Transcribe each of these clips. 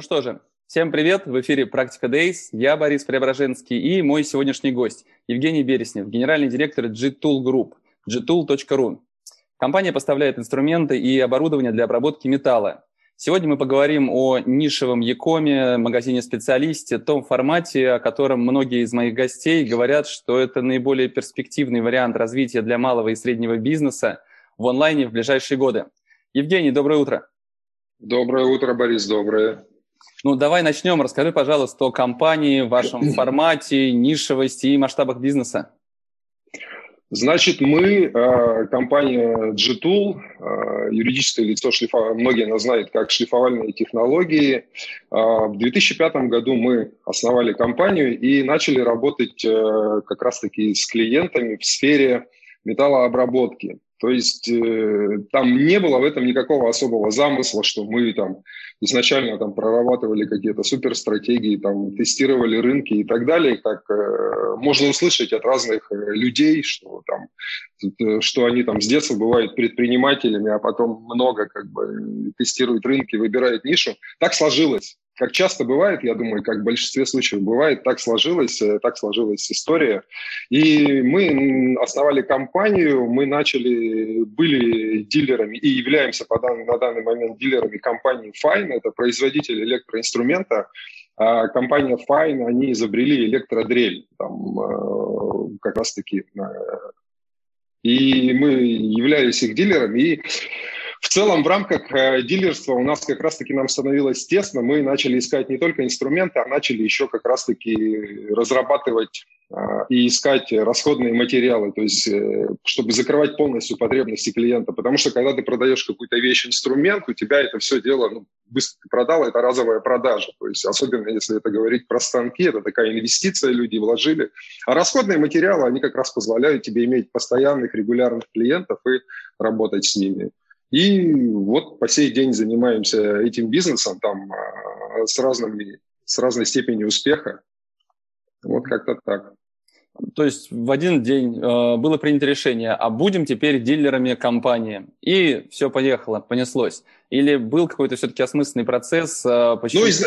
Ну что же, всем привет! В эфире «Практика Days». Я Борис Преображенский и мой сегодняшний гость Евгений Береснев, генеральный директор G-Tool Group, gtool.ru. Компания поставляет инструменты и оборудование для обработки металла. Сегодня мы поговорим о нишевом Якоме, магазине специалисте, том формате, о котором многие из моих гостей говорят, что это наиболее перспективный вариант развития для малого и среднего бизнеса в онлайне в ближайшие годы. Евгений, доброе утро. Доброе утро, Борис, доброе. Ну, давай начнем. Расскажи, пожалуйста, о компании, вашем формате, нишевости и масштабах бизнеса. Значит, мы, э, компания G-Tool, э, юридическое лицо шлифа, многие нас знают как шлифовальные технологии. Э, в 2005 году мы основали компанию и начали работать как раз-таки с клиентами в сфере металлообработки. То есть э, там не было в этом никакого особого замысла, что мы там изначально там прорабатывали какие-то суперстратегии, там тестировали рынки и так далее, как э, можно услышать от разных э, людей, что там, э, что они там с детства бывают предпринимателями, а потом много как бы тестируют рынки, выбирают нишу. Так сложилось как часто бывает, я думаю, как в большинстве случаев бывает, так сложилась, э, так сложилась история. И мы основали компанию, мы начали, были дилерами и являемся по дан, на данный момент дилерами компании Fine, это производитель электроинструмента. А компания Fine, они изобрели электродрель, там, э, как раз-таки. Э, и мы являлись их дилерами. И целом, в рамках э, дилерства у нас как раз-таки нам становилось тесно. Мы начали искать не только инструменты, а начали еще как раз-таки разрабатывать э, и искать расходные материалы, то есть э, чтобы закрывать полностью потребности клиента. Потому что когда ты продаешь какую-то вещь, инструмент, у тебя это все дело ну, быстро ты продал, это разовая продажа. То есть особенно если это говорить про станки, это такая инвестиция, люди вложили. А расходные материалы, они как раз позволяют тебе иметь постоянных, регулярных клиентов и работать с ними. И вот по сей день занимаемся этим бизнесом там а, с, разными, с разной степенью успеха. Вот как-то так. То есть в один день э, было принято решение, а будем теперь дилерами компании. И все поехало, понеслось. Или был какой-то все-таки осмысленный процесс? Э, почему... Ну, из,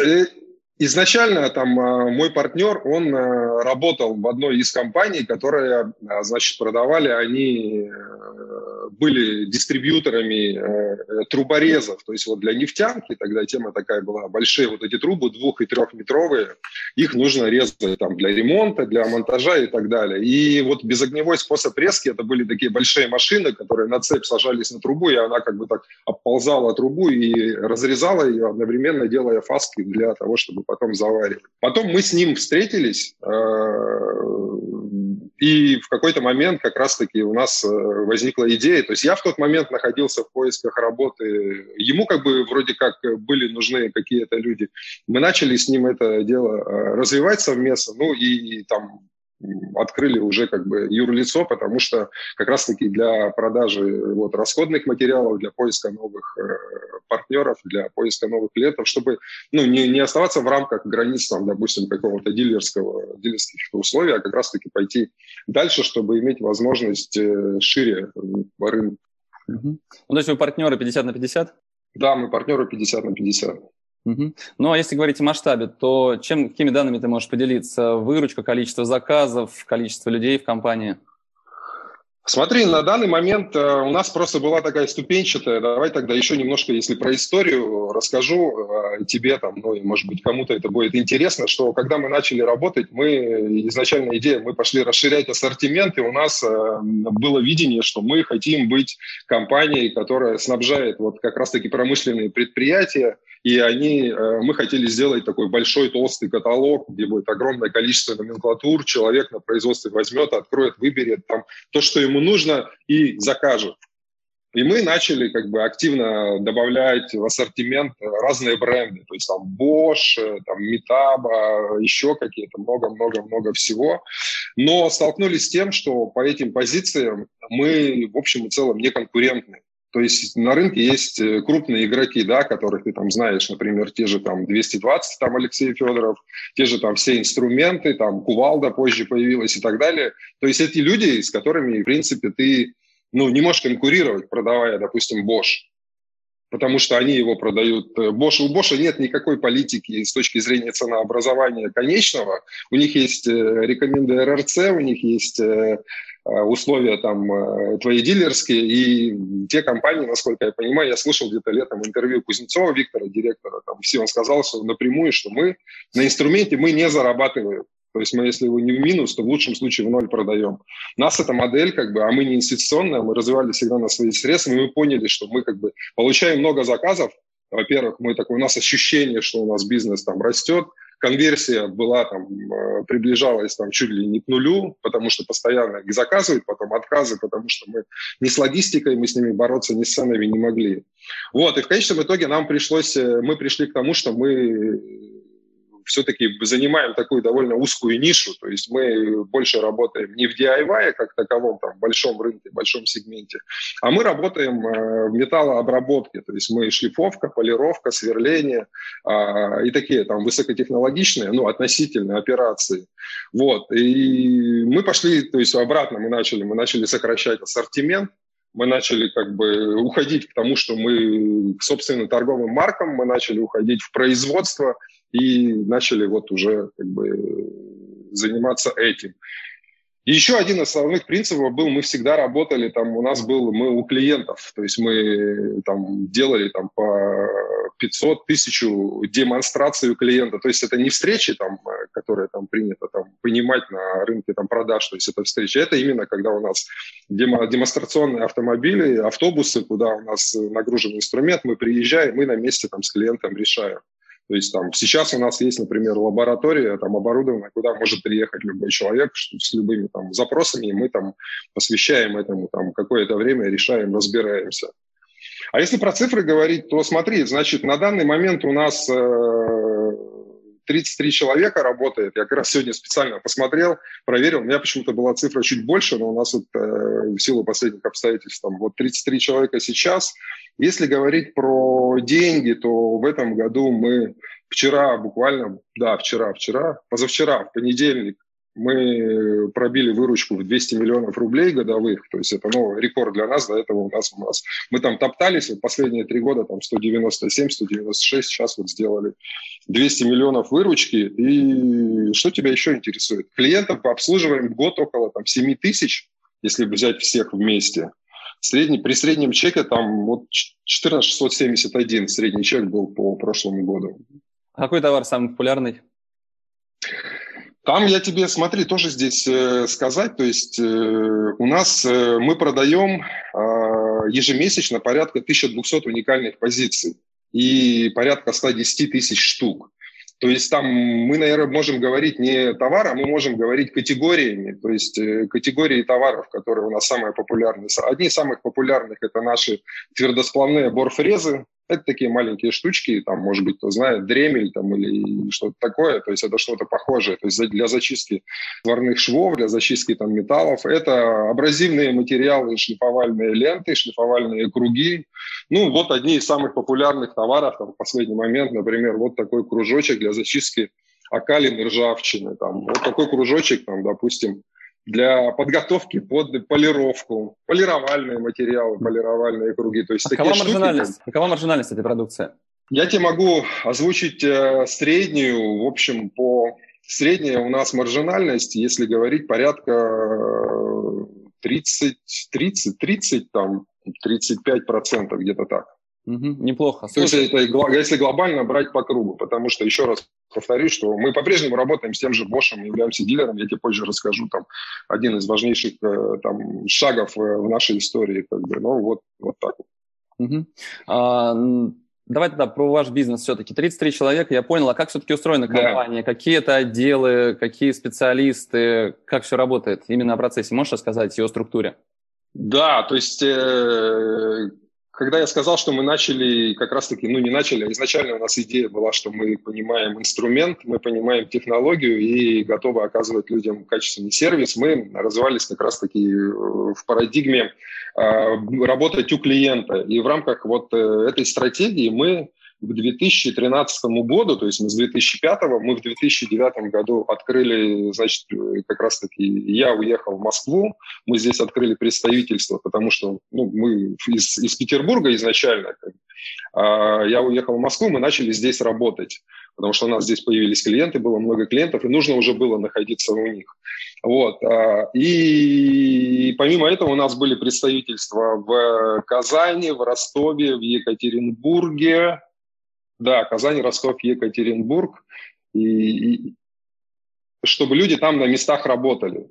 Изначально там а, мой партнер, он э, работал в одной из компаний, которые, а, значит, продавали, они э, были дистрибьюторами э, труборезов, то есть вот для нефтянки, тогда тема такая была, большие вот эти трубы двух- и трехметровые, их нужно резать там для ремонта, для монтажа и так далее. И вот безогневой способ резки, это были такие большие машины, которые на цепь сажались на трубу, и она как бы так обползала трубу и разрезала ее, одновременно делая фаски для того, чтобы потом заваривать. Потом мы с ним встретились, э, и в какой-то момент как раз-таки у нас э, возникла идея. То есть я в тот момент находился в поисках работы. Ему как бы вроде как были нужны какие-то люди. Мы начали с ним это дело э, развивать совместно. Ну и, и там открыли уже как бы юрлицо, потому что как раз-таки для продажи вот, расходных материалов, для поиска новых э, партнеров, для поиска новых клиентов, чтобы ну, не, не оставаться в рамках границ, там, допустим, какого-то дилерского, дилерских условий, а как раз-таки пойти дальше, чтобы иметь возможность э, шире по рынку. Угу. Ну, то есть вы партнеры 50 на 50? Да, мы партнеры 50 на 50. Ну а если говорить о масштабе, то чем, какими данными ты можешь поделиться? Выручка, количество заказов, количество людей в компании? Смотри, на данный момент э, у нас просто была такая ступенчатая. Давай тогда еще немножко, если про историю, расскажу э, тебе там, ну и может быть кому-то это будет интересно, что когда мы начали работать, мы изначально идея, мы пошли расширять ассортимент, и у нас э, было видение, что мы хотим быть компанией, которая снабжает вот как раз-таки промышленные предприятия, и они, э, мы хотели сделать такой большой толстый каталог, где будет огромное количество номенклатур, человек на производстве возьмет, откроет, выберет там то, что ему нужно, и закажет. И мы начали как бы активно добавлять в ассортимент разные бренды, то есть там Bosch, там Metabo, еще какие-то, много-много-много всего. Но столкнулись с тем, что по этим позициям мы в общем и целом не конкурентны. То есть на рынке есть э, крупные игроки, да, которых ты там знаешь, например, те же там 220, там Алексей Федоров, те же там все инструменты, там Кувалда позже появилась и так далее. То есть эти люди, с которыми, в принципе, ты ну, не можешь конкурировать, продавая, допустим, Bosch, потому что они его продают. Bosch, у Bosch нет никакой политики с точки зрения ценообразования конечного. У них есть э, рекоменды РРЦ, у них есть э, э, условия там твои дилерские, и те компании, насколько я понимаю, я слышал где-то летом интервью Кузнецова Виктора, директора, там, все он сказал что напрямую, что мы на инструменте мы не зарабатываем. То есть мы, если его не в минус, то в лучшем случае в ноль продаем. У нас эта модель, как бы, а мы не инвестиционная, мы развивали всегда на свои средства, и мы поняли, что мы как бы получаем много заказов. Во-первых, мы такой, у нас ощущение, что у нас бизнес там растет, конверсия была там, э, приближалась там чуть ли не к нулю, потому что постоянно их заказывают, потом отказы, потому что мы не с логистикой, мы с ними бороться, ни с ценами не могли. Вот, и в конечном итоге нам пришлось, э, мы пришли к тому, что мы все-таки занимаем такую довольно узкую нишу, то есть мы больше работаем не в DIY как таковом, там, большом рынке, большом сегменте, а мы работаем э, в металлообработке, то есть мы шлифовка, полировка, сверление э, и такие там высокотехнологичные, ну, относительные операции. Вот, и мы пошли, то есть обратно мы начали, мы начали сокращать ассортимент, мы начали как бы уходить к тому, что мы к собственным торговым маркам, мы начали уходить в производство, и начали вот уже как бы заниматься этим. И еще один из основных принципов был, мы всегда работали, там у нас был, мы у клиентов, то есть мы там делали там по 500 тысяч демонстраций у клиента, то есть это не встречи, там, которые там принято там, понимать на рынке там, продаж, то есть это встречи, это именно когда у нас демо, демонстрационные автомобили, автобусы, куда у нас нагружен инструмент, мы приезжаем, мы на месте там с клиентом решаем. То есть там сейчас у нас есть, например, лаборатория там оборудованная, куда может приехать любой человек с любыми там запросами, и мы там посвящаем этому там какое-то время, решаем, разбираемся. А если про цифры говорить, то смотри, значит, на данный момент у нас э, 33 человека работает. Я как раз сегодня специально посмотрел, проверил. У меня почему-то была цифра чуть больше, но у нас вот, э, в силу последних обстоятельств там вот 33 человека сейчас. Если говорить про деньги, то в этом году мы вчера буквально, да, вчера, вчера, позавчера, в понедельник, мы пробили выручку в 200 миллионов рублей годовых, то есть это новый рекорд для нас, до этого у нас, у нас мы там топтались, вот последние три года там 197, 196, сейчас вот сделали 200 миллионов выручки, и что тебя еще интересует? Клиентов обслуживаем в год около там 7 тысяч, если взять всех вместе. Средний, при среднем чеке там вот 14 671 средний чек был по прошлому году. А какой товар самый популярный? Там я тебе, смотри, тоже здесь э, сказать, то есть э, у нас э, мы продаем э, ежемесячно порядка 1200 уникальных позиций и порядка 110 тысяч штук. То есть там мы, наверное, можем говорить не товар, а мы можем говорить категориями, то есть э, категории товаров, которые у нас самые популярные. Одни из самых популярных – это наши твердосплавные борфрезы, это такие маленькие штучки, там, может быть, кто знает, дремель там, или что-то такое, то есть это что-то похожее, то есть для зачистки сварных швов, для зачистки там, металлов. Это абразивные материалы, шлифовальные ленты, шлифовальные круги. Ну, вот одни из самых популярных товаров там, в последний момент, например, вот такой кружочек для зачистки окалин ржавчины. Там, вот такой кружочек, там, допустим, для подготовки под полировку, полировальные материалы, полировальные круги. То есть какова, такие маржинальность? Штуки, какова маржинальность этой продукции? Я тебе могу озвучить э, среднюю, в общем, по средняя у нас маржинальность, если говорить, порядка 30, 30, 30, там, 35 процентов, где-то так. Угу, неплохо. Есть это если глобально брать по кругу, потому что, еще раз повторюсь, что мы по-прежнему работаем с тем же Bosch, являемся дилером, я тебе позже расскажу, там, один из важнейших э, там, шагов э, в нашей истории, как бы, ну, вот, вот так вот. Угу. А, давай тогда про ваш бизнес все-таки. 33 человека, я понял, а как все-таки устроена компания? Да. Какие это отделы, какие специалисты, как все работает именно о процессе? Можешь рассказать о структуре? Да, то есть э, когда я сказал, что мы начали, как раз-таки, ну не начали, а изначально у нас идея была, что мы понимаем инструмент, мы понимаем технологию и готовы оказывать людям качественный сервис, мы развивались как раз-таки э, в парадигме э, работать у клиента. И в рамках вот э, этой стратегии мы к 2013 году, то есть мы с 2005, мы в 2009 году открыли, значит, как раз-таки я уехал в Москву, мы здесь открыли представительство, потому что ну, мы из, из Петербурга изначально, а я уехал в Москву, мы начали здесь работать, потому что у нас здесь появились клиенты, было много клиентов, и нужно уже было находиться у них. Вот. А, и помимо этого у нас были представительства в Казани, в Ростове, в Екатеринбурге, да, Казань, Ростов, Екатеринбург. И, и чтобы люди там на местах работали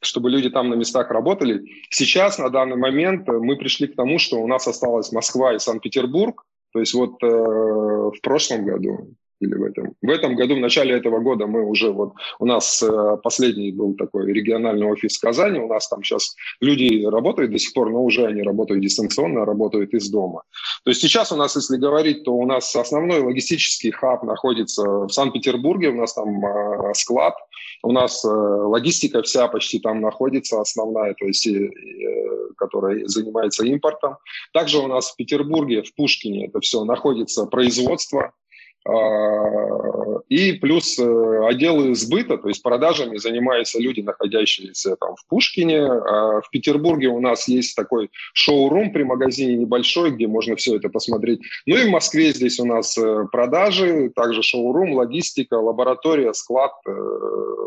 чтобы люди там на местах работали. Сейчас, на данный момент, мы пришли к тому, что у нас осталась Москва и Санкт-Петербург. То есть вот э, в прошлом году или в этом. В этом году, в начале этого года мы уже вот, у нас э, последний был такой региональный офис в Казани, у нас там сейчас люди работают до сих пор, но уже они работают дистанционно, работают из дома. То есть сейчас у нас, если говорить, то у нас основной логистический хаб находится в Санкт-Петербурге, у нас там э, склад, у нас э, логистика вся почти там находится, основная, то есть, которая занимается импортом. Также у нас в Петербурге, в Пушкине это все находится производство, и плюс э, отделы сбыта, то есть продажами занимаются люди, находящиеся там в Пушкине. А в Петербурге у нас есть такой шоу-рум при магазине небольшой, где можно все это посмотреть. Ну и в Москве здесь у нас э, продажи, также шоу-рум, логистика, лаборатория, склад. Э,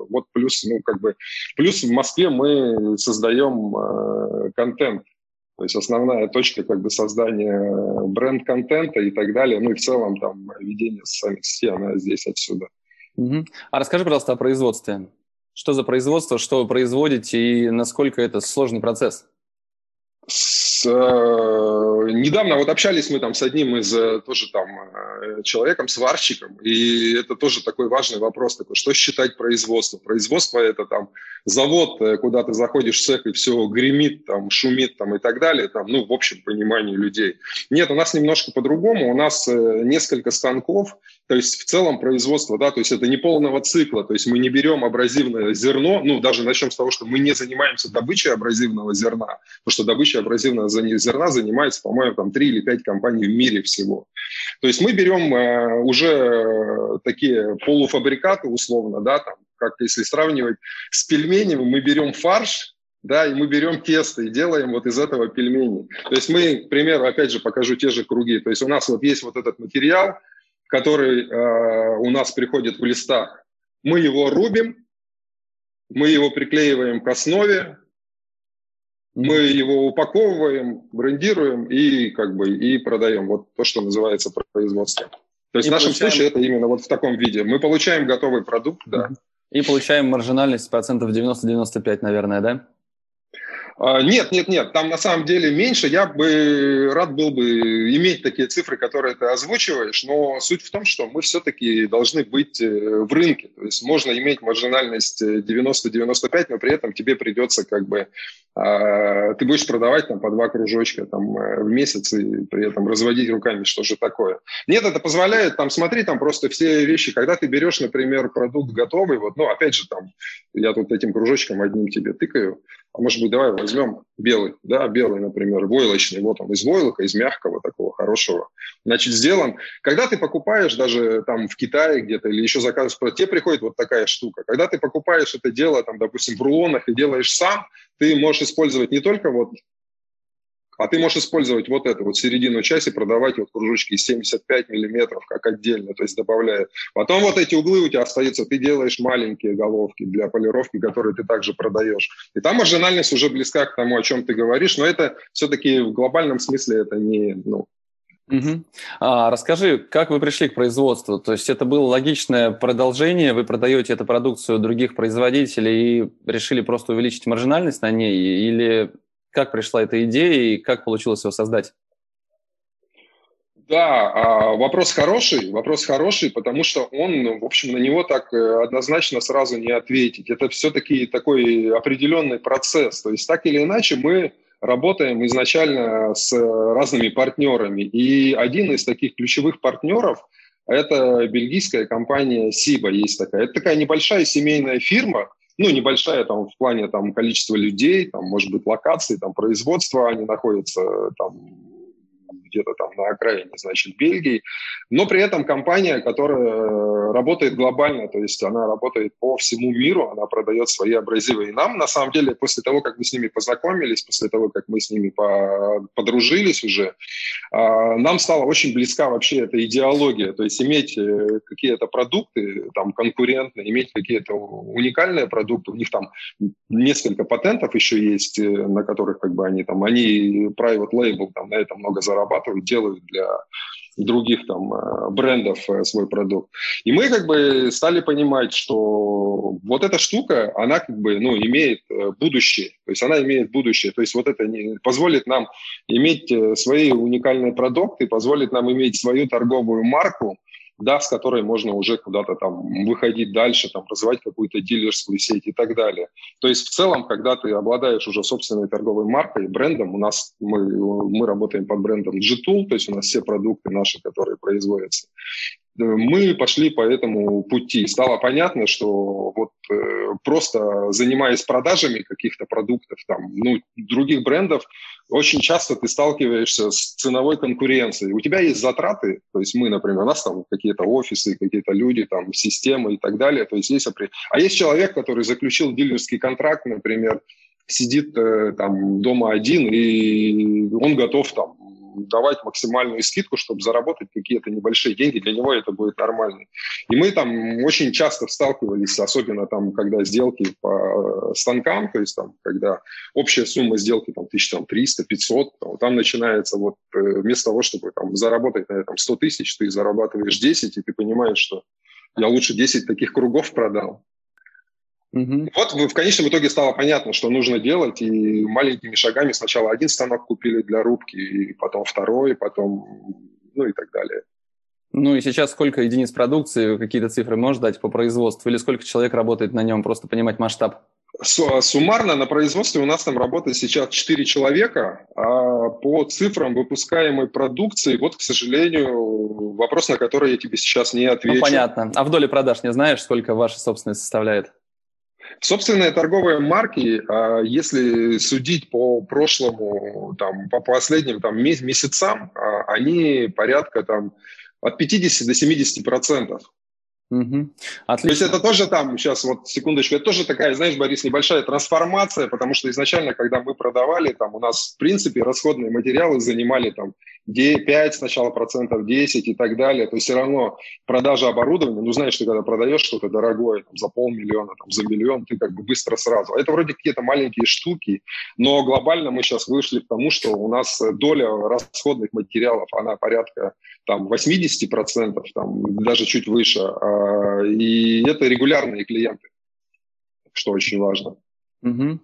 вот плюс, ну как бы, плюс в Москве мы создаем контент то есть основная точка как бы создания бренд-контента и так далее, ну и в целом там ведение социальных сетей, она здесь отсюда. Угу. А расскажи, пожалуйста, о производстве. Что за производство, что вы производите и насколько это сложный процесс? С, э, недавно вот общались мы там с одним из э, тоже там э, человеком, сварщиком, и это тоже такой важный вопрос такой, что считать производство? Производство это там завод, куда ты заходишь в цех и все гремит, там шумит там и так далее, там, ну в общем понимании людей. Нет, у нас немножко по-другому, у нас несколько станков, то есть в целом производство, да, то есть это не полного цикла, то есть мы не берем абразивное зерно, ну даже начнем с того, что мы не занимаемся добычей абразивного зерна, потому что добычей абразивного зерна занимается, по-моему, там 3 или 5 компаний в мире всего. То есть мы берем э, уже такие полуфабрикаты условно, да, там, как если сравнивать с пельменями, мы берем фарш, да, и мы берем тесто и делаем вот из этого пельмени. То есть мы, к примеру, опять же покажу те же круги. То есть у нас вот есть вот этот материал, который э, у нас приходит в листах, мы его рубим, мы его приклеиваем к основе, мы его упаковываем, брендируем и как бы и продаем. Вот то, что называется производство. То есть и в нашем получаем... случае это именно вот в таком виде. Мы получаем готовый продукт, да. И получаем маржинальность процентов 90-95, наверное, да? А, нет, нет, нет, там на самом деле меньше. Я бы рад был бы иметь такие цифры, которые ты озвучиваешь, но суть в том, что мы все-таки должны быть э, в рынке. То есть можно иметь маржинальность 90-95, но при этом тебе придется как бы... А, ты будешь продавать там по два кружочка там, э, в месяц и при этом разводить руками, что же такое. Нет, это позволяет, там, смотри, там просто все вещи, когда ты берешь, например, продукт готовый, вот, ну, опять же, там, я тут этим кружочком одним тебе тыкаю, а может быть, давай возьмем белый, да, белый, например, войлочный, вот он из войлока, из мягкого такого хорошего, значит, сделан. Когда ты покупаешь даже там в Китае где-то или еще заказываешь, тебе приходит вот такая штука. Когда ты покупаешь это дело, там, допустим, в рулонах и делаешь сам, ты можешь использовать не только вот а ты можешь использовать вот эту вот середину части, продавать вот кружочки из 75 миллиметров как отдельно, то есть добавляя. Потом вот эти углы у тебя остаются, ты делаешь маленькие головки для полировки, которые ты также продаешь. И там маржинальность уже близка к тому, о чем ты говоришь, но это все-таки в глобальном смысле это не, ну, Угу. А, расскажи, как вы пришли к производству? То есть это было логичное продолжение, вы продаете эту продукцию других производителей и решили просто увеличить маржинальность на ней, или как пришла эта идея и как получилось его создать? Да, а, вопрос хороший, вопрос хороший, потому что он, в общем, на него так э, однозначно сразу не ответить. Это все-таки такой определенный процесс. То есть так или иначе мы работаем изначально с разными партнерами. И один из таких ключевых партнеров – это бельгийская компания Сиба, есть такая. Это такая небольшая семейная фирма, ну, небольшая там в плане там количества людей, там, может быть, локаций, там, производства, они находятся там где-то там на окраине, значит, Бельгии, но при этом компания, которая работает глобально, то есть она работает по всему миру, она продает свои абразивы. И нам, на самом деле, после того, как мы с ними познакомились, после того, как мы с ними подружились уже, а, нам стала очень близка вообще эта идеология, то есть иметь э, какие-то продукты там конкурентные, иметь какие-то уникальные продукты, у них там несколько патентов еще есть, э, на которых как бы они там, они private label там на этом много зарабатывают, делают для других там э, брендов э, свой продукт. И мы как бы стали понимать, что вот эта штука, она как бы, ну, имеет э, будущее. То есть она имеет будущее. То есть вот это не, позволит нам иметь свои уникальные продукты, позволит нам иметь свою торговую марку, да, с которой можно уже куда-то там выходить дальше, там, развивать какую-то дилерскую сеть и так далее. То есть в целом, когда ты обладаешь уже собственной торговой маркой, брендом, у нас мы, мы работаем под брендом G-Tool, то есть у нас все продукты наши, которые производятся, мы пошли по этому пути. Стало понятно, что вот э, просто занимаясь продажами каких-то продуктов, там, ну, других брендов, очень часто ты сталкиваешься с ценовой конкуренцией. У тебя есть затраты, то есть мы, например, у нас там какие-то офисы, какие-то люди, там, системы и так далее. То есть есть, а есть человек, который заключил дилерский контракт, например, сидит э, там дома один, и он готов там давать максимальную скидку, чтобы заработать какие-то небольшие деньги, для него это будет нормально. И мы там очень часто сталкивались, особенно там, когда сделки по станкам, то есть там, когда общая сумма сделки там 1300, 500, там, там начинается вот э, вместо того, чтобы там заработать на этом 100 тысяч, ты зарабатываешь 10, и ты понимаешь, что я лучше 10 таких кругов продал, Угу. Вот в конечном итоге стало понятно, что нужно делать, и маленькими шагами сначала один станок купили для рубки, и потом второй, потом, ну и так далее. Ну и сейчас сколько единиц продукции, какие-то цифры можешь дать по производству, или сколько человек работает на нем, просто понимать масштаб? Суммарно на производстве у нас там работает сейчас 4 человека, а по цифрам выпускаемой продукции, вот, к сожалению, вопрос, на который я тебе сейчас не отвечу. Ну, понятно. А в доле продаж не знаешь, сколько ваша собственность составляет? Собственные торговые марки, а, если судить по прошлому, там, по последним там, месяцам, а, они порядка там, от 50 до 70 процентов. Угу. Отлично. То есть это тоже там, сейчас вот секундочку, это тоже такая, знаешь, Борис, небольшая трансформация, потому что изначально, когда мы продавали, там у нас в принципе расходные материалы занимали там 5 сначала процентов, 10 и так далее. То есть все равно продажа оборудования, ну знаешь, ты когда продаешь что-то дорогое там, за полмиллиона, там, за миллион, ты как бы быстро сразу. Это вроде какие-то маленькие штуки, но глобально мы сейчас вышли к тому, что у нас доля расходных материалов, она порядка там 80 процентов, там даже чуть выше. А, и это регулярные клиенты, что очень важно. Угу.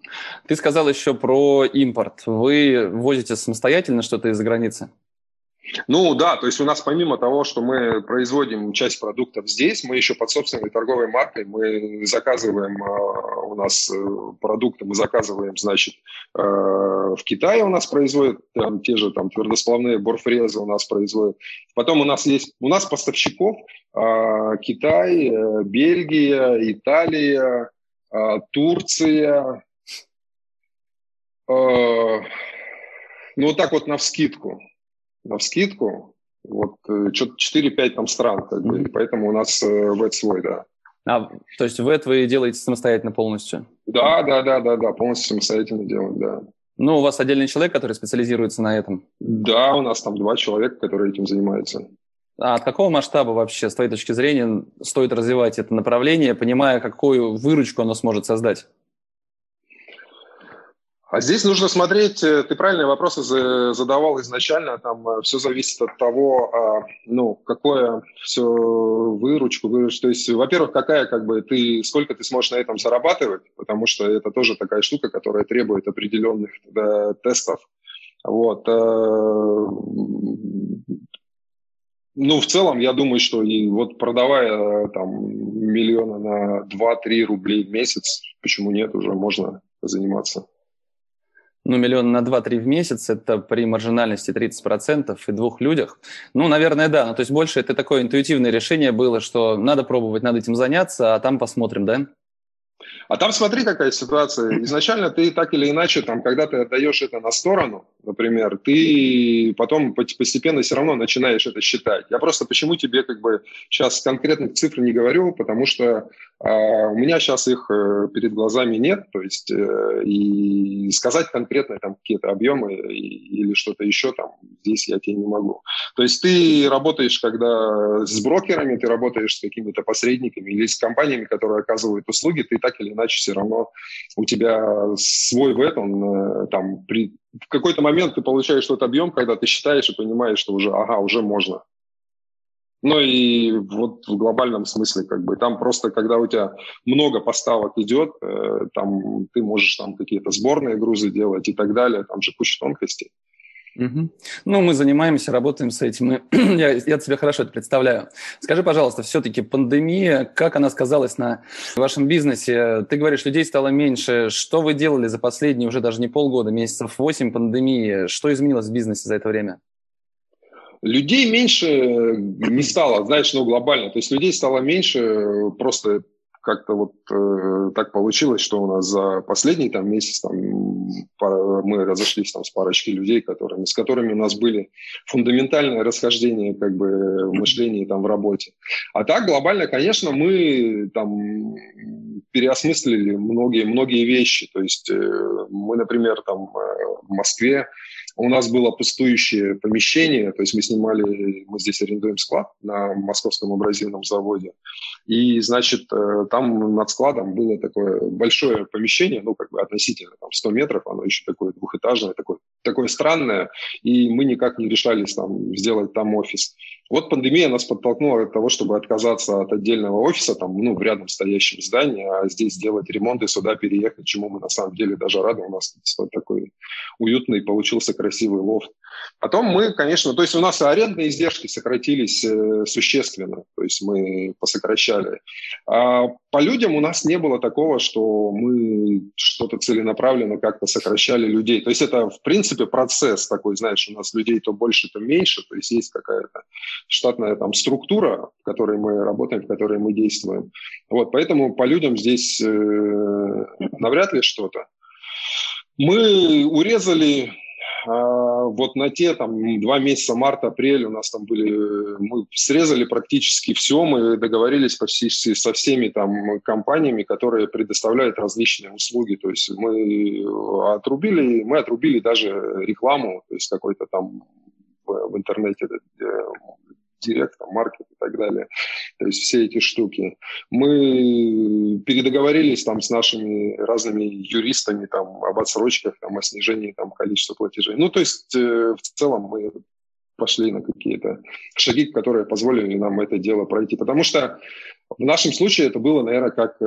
Ты сказал еще про импорт. Вы возите самостоятельно что-то из-за границы? Ну да, то есть у нас помимо того, что мы производим часть продуктов здесь, мы еще под собственной торговой маркой мы заказываем э, у нас э, продукты, мы заказываем, значит, э, в Китае у нас производят там, те же там твердосплавные борфрезы у нас производят. Потом у нас есть, у нас поставщиков Китай, Бельгия, Италия, Турция. Ну вот так вот на вскидку на вскидку. Вот э, что-то 4-5 там стран, как бы, поэтому у нас э, вэт свой, да. А, то есть вэт вы делаете самостоятельно полностью? Да, да, да, да, да, полностью самостоятельно делаем, да. Ну, у вас отдельный человек, который специализируется на этом? Да, у нас там два человека, которые этим занимаются. А от какого масштаба вообще, с твоей точки зрения, стоит развивать это направление, понимая, какую выручку оно сможет создать? А здесь нужно смотреть, э, ты правильные вопросы задавал изначально, там э, все зависит от того, а, ну, какое все выручку, выручку. То есть, во-первых, какая, как бы, ты, сколько ты сможешь на этом зарабатывать, потому что это тоже такая штука, которая требует определенных да, тестов. Вот. Э, ну, в целом, я думаю, что и вот продавая там миллиона на 2-3 рублей в месяц, почему нет, уже можно заниматься. Ну, миллион на 2-3 в месяц, это при маржинальности 30% и двух людях. Ну, наверное, да. Ну, то есть больше это такое интуитивное решение было, что надо пробовать, надо этим заняться, а там посмотрим, да? А там смотри, какая ситуация. Изначально ты так или иначе, там, когда ты отдаешь это на сторону, например, ты потом постепенно все равно начинаешь это считать. Я просто почему тебе как бы сейчас конкретных цифр не говорю, потому что а у меня сейчас их э, перед глазами нет, то есть э, и сказать конкретно там какие-то объемы или что-то еще там здесь я тебе не могу. То есть ты работаешь, когда с брокерами, ты работаешь с какими-то посредниками или с компаниями, которые оказывают услуги, ты так или иначе все равно у тебя свой в этом э, там при в какой-то момент ты получаешь тот объем, когда ты считаешь и понимаешь, что уже, ага, уже можно. Ну и вот в глобальном смысле, как бы, там просто, когда у тебя много поставок идет, э, там ты можешь там какие-то сборные грузы делать и так далее, там же куча тонкостей. Угу. Ну, мы занимаемся, работаем с этим. я, я тебе хорошо это представляю. Скажи, пожалуйста, все-таки пандемия, как она сказалась на вашем бизнесе? Ты говоришь, людей стало меньше. Что вы делали за последние уже даже не полгода, месяцев 8 пандемии? Что изменилось в бизнесе за это время? Людей меньше не стало, знаешь, ну, глобально. То есть людей стало меньше просто как-то вот э, так получилось, что у нас за последний там месяц там, пара, мы разошлись там с парочкой людей, которыми, с которыми у нас были фундаментальные расхождения как бы в мышлении там в работе. А так глобально, конечно, мы там переосмыслили многие многие вещи. То есть э, мы, например, там э, в Москве у нас было пустующее помещение, то есть мы снимали, мы здесь арендуем склад на московском абразивном заводе, и, значит, э, там над складом было такое большое помещение, ну, как бы относительно, там, 100 метров, оно еще такое двухэтажное, такое, такое странное, и мы никак не решались там сделать там офис. Вот пандемия нас подтолкнула от того, чтобы отказаться от отдельного офиса, там, ну, в рядом стоящем здании, а здесь сделать ремонт и сюда переехать, чему мы на самом деле даже рады. У нас такой уютный получился красивый лофт. Потом мы, конечно, то есть у нас арендные издержки сократились э, существенно, то есть мы посокращали. А по людям у нас не было такого, что мы что-то целенаправленно как-то сокращали людей. То есть это, в принципе, процесс такой, знаешь, у нас людей то больше, то меньше, то есть есть какая-то штатная там структура, в которой мы работаем, в которой мы действуем. Вот, поэтому по людям здесь э, навряд ли что-то. Мы урезали вот на те там два месяца, март-апрель у нас там были, мы срезали практически все, мы договорились почти со всеми там компаниями, которые предоставляют различные услуги, то есть мы отрубили, мы отрубили даже рекламу, то есть какой-то там в, в интернете директ, там, маркет и так далее. То есть все эти штуки. Мы передоговорились там с нашими разными юристами там, об отсрочках, там, о снижении там, количества платежей. Ну, то есть э, в целом мы пошли на какие-то шаги, которые позволили нам это дело пройти. Потому что в нашем случае это было, наверное, как... Э,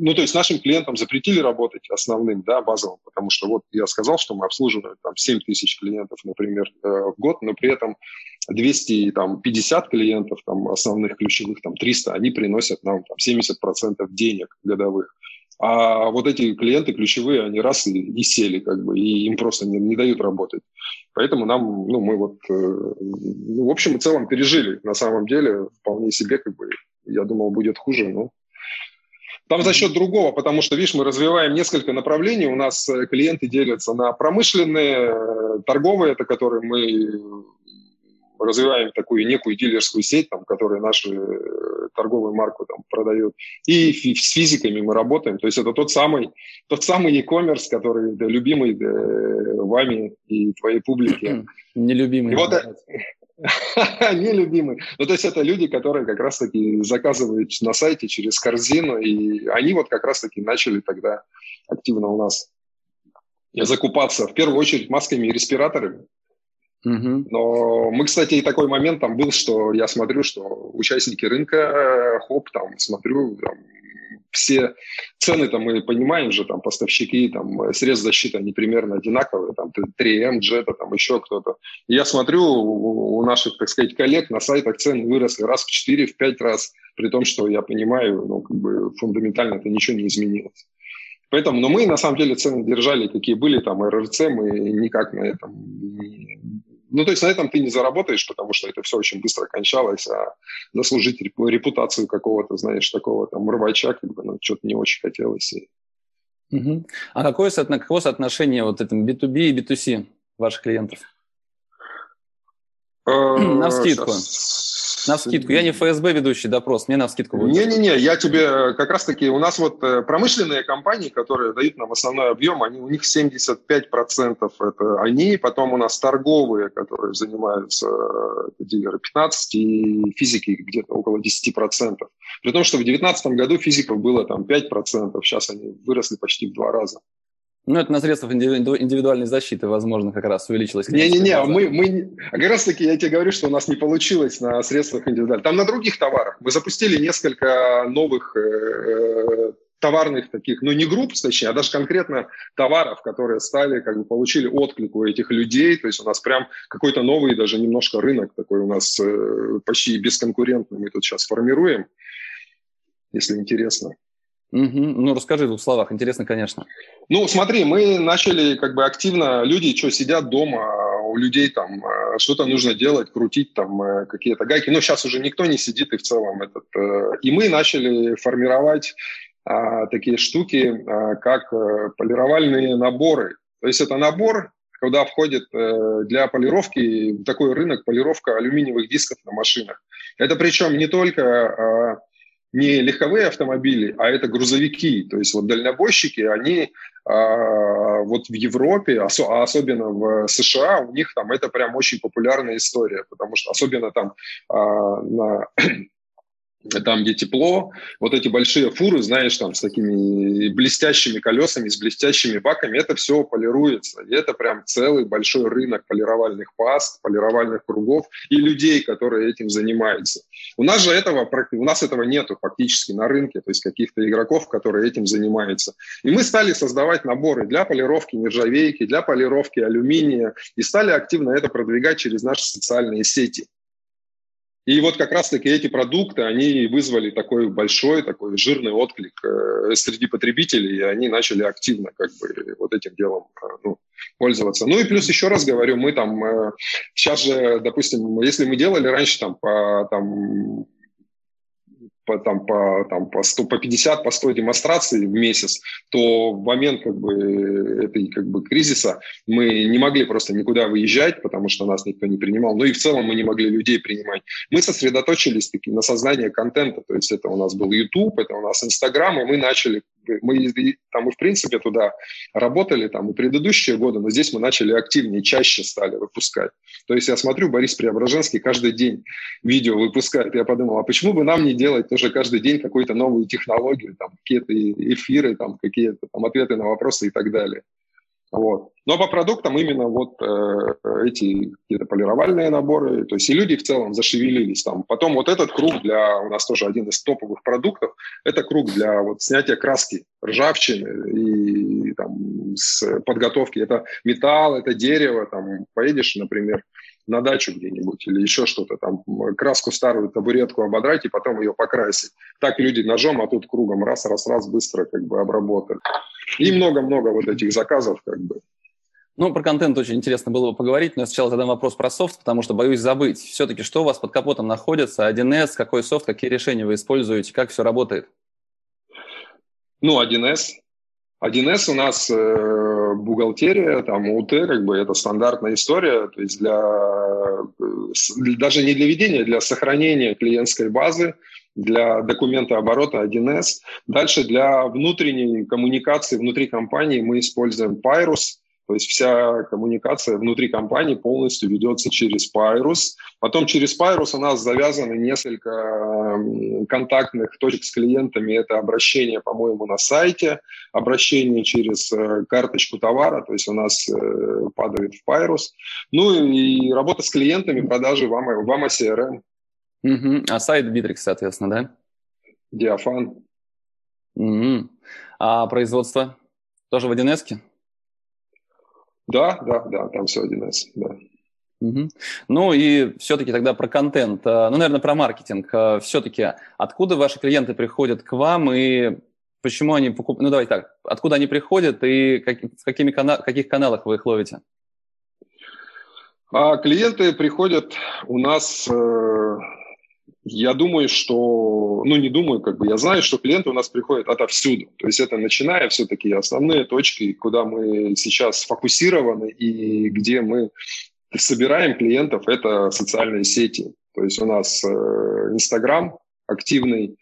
ну, то есть нашим клиентам запретили работать основным, да, базовым, потому что вот я сказал, что мы обслуживаем там 7 тысяч клиентов, например, э, в год, но при этом 250 клиентов, там, основных ключевых, там, 300, они приносят нам там, 70% денег годовых. А вот эти клиенты ключевые, они раз и, и сели, как бы, и им просто не, не дают работать. Поэтому нам, ну, мы вот, э, ну, в общем и целом пережили. На самом деле, вполне себе, как бы, я думал, будет хуже, но там за счет другого, потому что, видишь, мы развиваем несколько направлений. У нас э, клиенты делятся на промышленные, э, торговые, это которые мы развиваем такую некую дилерскую сеть, там, которая нашу э, торговую марку там, продает. И с физиками мы работаем. То есть это тот самый, тот самый e-commerce, который да, любимый да, вами и твоей публике. Нелюбимый. И вот, Нелюбимый. Ну, то есть это люди, которые как раз-таки заказывают на сайте через корзину, и они вот как раз-таки начали тогда активно у нас закупаться, в первую очередь, масками и респираторами. Но мы, кстати, и такой момент там был, что я смотрю, что участники рынка, э, хоп, там, смотрю, там, все цены там мы понимаем же, там, поставщики, там, средств защиты, они примерно одинаковые, там, 3M, Jetta, там, еще кто-то. Я смотрю, у наших, так сказать, коллег на сайтах цены выросли раз в 4, в 5 раз, при том, что я понимаю, ну, как бы фундаментально это ничего не изменилось. Поэтому, но мы на самом деле цены держали, какие были там РРЦ, мы никак на этом. Ну, то есть на этом ты не заработаешь, потому что это все очень быстро кончалось, а заслужить репутацию какого-то, знаешь, такого там рвача, как бы, ну, что-то не очень хотелось. Угу. А какое, какое соотношение вот этим B2B и B2C ваших клиентов? Э, на скидку. На скидку. Я не ФСБ ведущий допрос, мне на скидку будет. Не-не-не, я тебе э, как раз-таки, у нас вот э, промышленные компании, которые дают нам основной объем, они, у них 75% это они, потом у нас торговые, которые занимаются дилеры 15, и физики где-то около 10%. При том, что в 2019 году физиков было там 5%, сейчас они выросли почти в два раза. Ну, это на средствах индивидуальной защиты, возможно, как раз увеличилось. Не-не-не, мы, мы, а как раз-таки я тебе говорю, что у нас не получилось на средствах индивидуальной. Там на других товарах. Мы запустили несколько новых э, э, товарных таких, ну не групп, точнее, а даже конкретно товаров, которые стали, как бы получили отклик у этих людей. То есть у нас прям какой-то новый даже немножко рынок такой у нас э, почти бесконкурентный мы тут сейчас формируем, если интересно. Угу. Ну, расскажи в двух словах. Интересно, конечно. Ну, смотри, мы начали как бы активно, люди что, сидят дома, у людей там э, что-то нужно делать, крутить там э, какие-то гайки. Но сейчас уже никто не сидит, и в целом этот... Э, и мы начали формировать а, такие штуки, а, как полировальные наборы. То есть это набор, куда входит для полировки такой рынок полировка алюминиевых дисков на машинах. Это причем не только не легковые автомобили, а это грузовики. То есть вот дальнобойщики, они а, вот в Европе, а особенно в США, у них там это прям очень популярная история, потому что особенно там а, на там, где тепло, вот эти большие фуры, знаешь, там с такими блестящими колесами, с блестящими баками, это все полируется. И это прям целый большой рынок полировальных паст, полировальных кругов и людей, которые этим занимаются. У нас же этого, у нас этого нету фактически на рынке, то есть каких-то игроков, которые этим занимаются. И мы стали создавать наборы для полировки нержавейки, для полировки алюминия, и стали активно это продвигать через наши социальные сети. И вот как раз-таки эти продукты, они вызвали такой большой, такой жирный отклик э, среди потребителей, и они начали активно как бы вот этим делом э, ну, пользоваться. Ну и плюс еще раз говорю, мы там э, сейчас же, допустим, если мы делали раньше там по там по, там, по, там, по, 100, по 50, по 100 демонстраций в месяц, то в момент как бы, этой как бы, кризиса мы не могли просто никуда выезжать, потому что нас никто не принимал. Ну и в целом мы не могли людей принимать. Мы сосредоточились таки на создании контента. То есть это у нас был YouTube, это у нас Instagram, и мы начали мы там и в принципе туда работали там и предыдущие годы, но здесь мы начали активнее, чаще стали выпускать. То есть я смотрю, Борис Преображенский каждый день видео выпускает. Я подумал, а почему бы нам не делать тоже каждый день какую-то новую технологию, там какие-то эфиры, там какие-то там ответы на вопросы и так далее. Вот. Но по продуктам именно вот э, эти какие-то полировальные наборы, то есть и люди в целом зашевелились там. Потом вот этот круг для, у нас тоже один из топовых продуктов, это круг для вот снятия краски ржавчины и там с подготовки. Это металл, это дерево, там поедешь, например, на дачу где-нибудь или еще что-то, там краску старую табуретку ободрать и потом ее покрасить. Так люди ножом, а тут кругом раз-раз-раз быстро как бы обработали. И много-много вот этих заказов как бы. Ну, про контент очень интересно было бы поговорить, но я сначала задам вопрос про софт, потому что боюсь забыть. Все-таки, что у вас под капотом находится? 1С, какой софт, какие решения вы используете, как все работает? Ну, 1С. 1С у нас э, бухгалтерия, там УТ, как бы это стандартная история, то есть для, э, даже не для ведения, для сохранения клиентской базы, для документа оборота 1С. Дальше для внутренней коммуникации внутри компании мы используем Pyrus, то есть вся коммуникация внутри компании полностью ведется через Pyrus. Потом через Pyrus у нас завязаны несколько контактных точек с клиентами. Это обращение, по-моему, на сайте, обращение через э, карточку товара, то есть у нас э, падает в Pyrus. Ну и работа с клиентами, продажи в AMA, в AMA CRM. Угу. А сайт Bittrex, соответственно, да? Диафан. Угу. А производство тоже в 1С? Да, да, да, там все 1С, да. Угу. Ну и все-таки тогда про контент, а, ну, наверное, про маркетинг. А, все-таки откуда ваши клиенты приходят к вам и Почему они покупают? Ну, давай так. Откуда они приходят и как, в какими кана... каких каналах вы их ловите? А клиенты приходят у нас, э, я думаю, что, ну не думаю, как бы я знаю, что клиенты у нас приходят отовсюду. То есть это начиная все-таки основные точки, куда мы сейчас фокусированы и где мы собираем клиентов, это социальные сети. То есть у нас э, Инстаграм активный,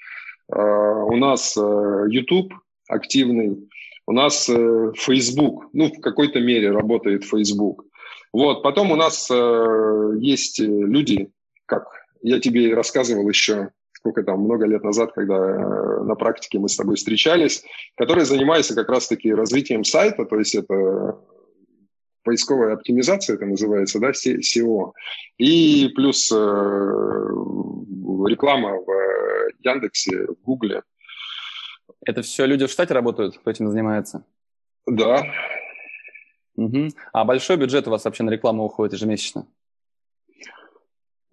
э, у нас YouTube активный, у нас Facebook, ну в какой-то мере работает Facebook. Вот, потом у нас э, есть люди, как я тебе рассказывал еще сколько там, много лет назад, когда э, на практике мы с тобой встречались, которые занимаются как раз-таки развитием сайта, то есть это поисковая оптимизация, это называется, да, SEO, и плюс э, реклама в Яндексе, в Гугле. Это все люди в штате работают, кто этим занимается? Да, Угу. А большой бюджет у вас вообще на рекламу уходит ежемесячно?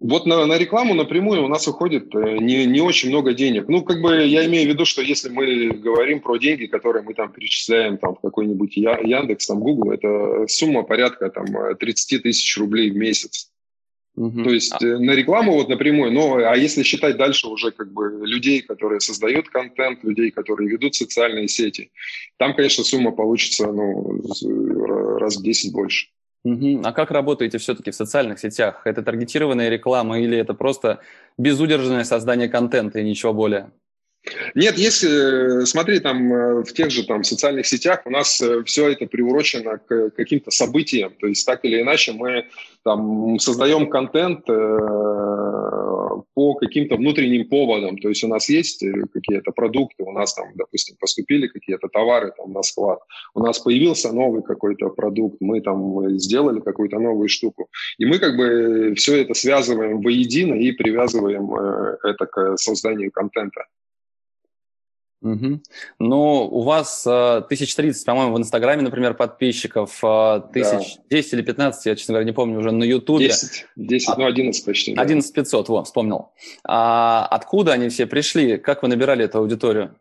Вот на, на рекламу напрямую у нас уходит э, не, не очень много денег. Ну, как бы я имею в виду, что если мы говорим про деньги, которые мы там перечисляем там, в какой-нибудь Яндекс, там, Google, это сумма порядка там 30 тысяч рублей в месяц. Угу. То есть а. Э, на рекламу вот напрямую, но а если считать дальше уже как бы людей, которые создают контент, людей, которые ведут социальные сети, там, конечно, сумма получится ну, раз в 10 больше. Угу. А как работаете все-таки в социальных сетях? Это таргетированная реклама или это просто безудержное создание контента и ничего более? Нет, если, э, смотри, там э, в тех же там социальных сетях у нас э, все это приурочено к каким-то событиям, то есть так или иначе мы там создаем контент по каким-то внутренним поводам, то есть у нас есть какие-то продукты, у нас там, допустим, поступили какие-то товары там на склад, у нас появился новый какой-то продукт, мы там сделали какую-то новую штуку, и мы как бы все это связываем воедино и привязываем это к созданию контента. Угу. Ну, у вас э, 1030, по-моему, в Инстаграме, например, подписчиков, э, тысяч, да. 10 или 15, я, честно говоря, не помню, уже на Ютубе. 10, 10 а, ну 11 почти. Да. 11 500, вот, вспомнил. А откуда они все пришли? Как вы набирали эту аудиторию?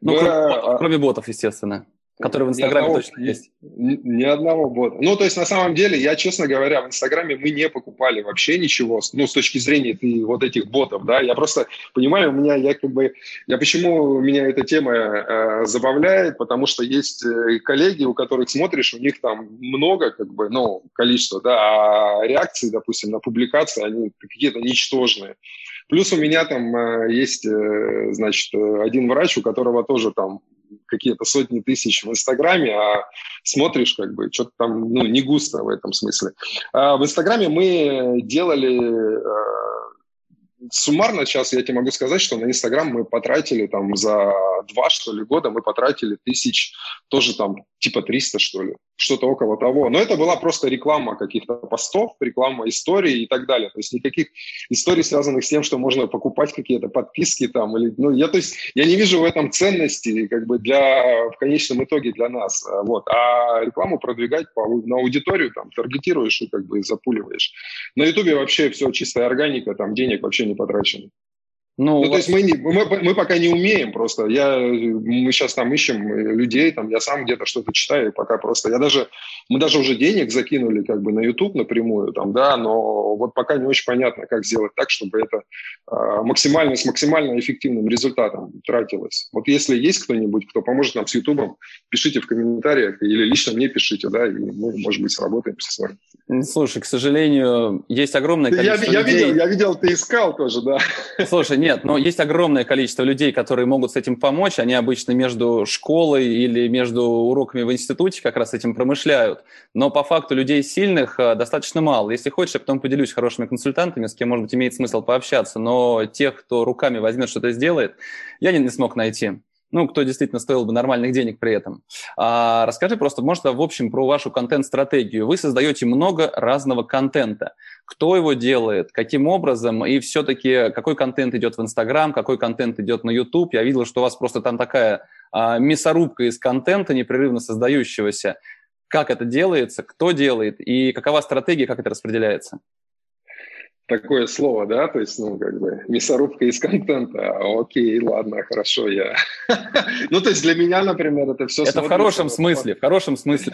Ну, да, кроме, а... кроме ботов, естественно. Который в Инстаграме одного, точно есть. Ни, ни одного бота. Ну, то есть, на самом деле, я, честно говоря, в Инстаграме мы не покупали вообще ничего, ну, с точки зрения ты, вот этих ботов, да. Я просто понимаю, у меня, я как бы, я почему меня эта тема э, забавляет, потому что есть э, коллеги, у которых смотришь, у них там много, как бы, ну, количество, да, а реакции, допустим, на публикации, они какие-то ничтожные. Плюс у меня там э, есть, э, значит, один врач, у которого тоже там какие-то сотни тысяч в Инстаграме, а смотришь, как бы, что-то там, ну, не густо в этом смысле. А в Инстаграме мы делали э, суммарно сейчас я тебе могу сказать, что на Инстаграм мы потратили там за два, что ли, года мы потратили тысяч, тоже там типа 300, что ли, что-то около того. Но это была просто реклама каких-то постов, реклама истории и так далее. То есть никаких историй, связанных с тем, что можно покупать какие-то подписки там. Или, ну, я, то есть, я не вижу в этом ценности как бы для, в конечном итоге для нас. Вот. А рекламу продвигать по, на аудиторию, там, таргетируешь и как бы запуливаешь. На Ютубе вообще все чистая органика, там денег вообще не потрачено. Ну, ну то есть мы, не, мы, мы пока не умеем просто. Я, мы сейчас там ищем людей, там, я сам где-то что-то читаю, пока просто. Я даже, мы даже уже денег закинули как бы на YouTube напрямую, там, да, но вот пока не очень понятно, как сделать так, чтобы это э, максимально, с максимально эффективным результатом тратилось. Вот если есть кто-нибудь, кто поможет нам с YouTube, пишите в комментариях или лично мне пишите, да, и мы, может быть, сработаемся с вами. Слушай, к сожалению, есть огромное количество я, я людей... Видел, я видел, ты искал тоже, да. Слушай, нет, но есть огромное количество людей, которые могут с этим помочь. Они обычно между школой или между уроками в институте как раз этим промышляют. Но по факту людей сильных э, достаточно мало. Если хочешь, я потом поделюсь хорошими консультантами, с кем, может быть, имеет смысл пообщаться. Но тех, кто руками возьмет, что-то сделает, я не, не смог найти ну, кто действительно стоил бы нормальных денег при этом. А, расскажи просто, может, в общем, про вашу контент-стратегию. Вы создаете много разного контента. Кто его делает, каким образом, и все-таки какой контент идет в Инстаграм, какой контент идет на YouTube. Я видел, что у вас просто там такая а, мясорубка из контента, непрерывно создающегося. Как это делается, кто делает, и какова стратегия, как это распределяется? Такое слово, да, то есть, ну, как бы, мясорубка из контента. Окей, ладно, хорошо, я... Ну, то есть для меня, например, это все... Это в хорошем смысле, в хорошем смысле.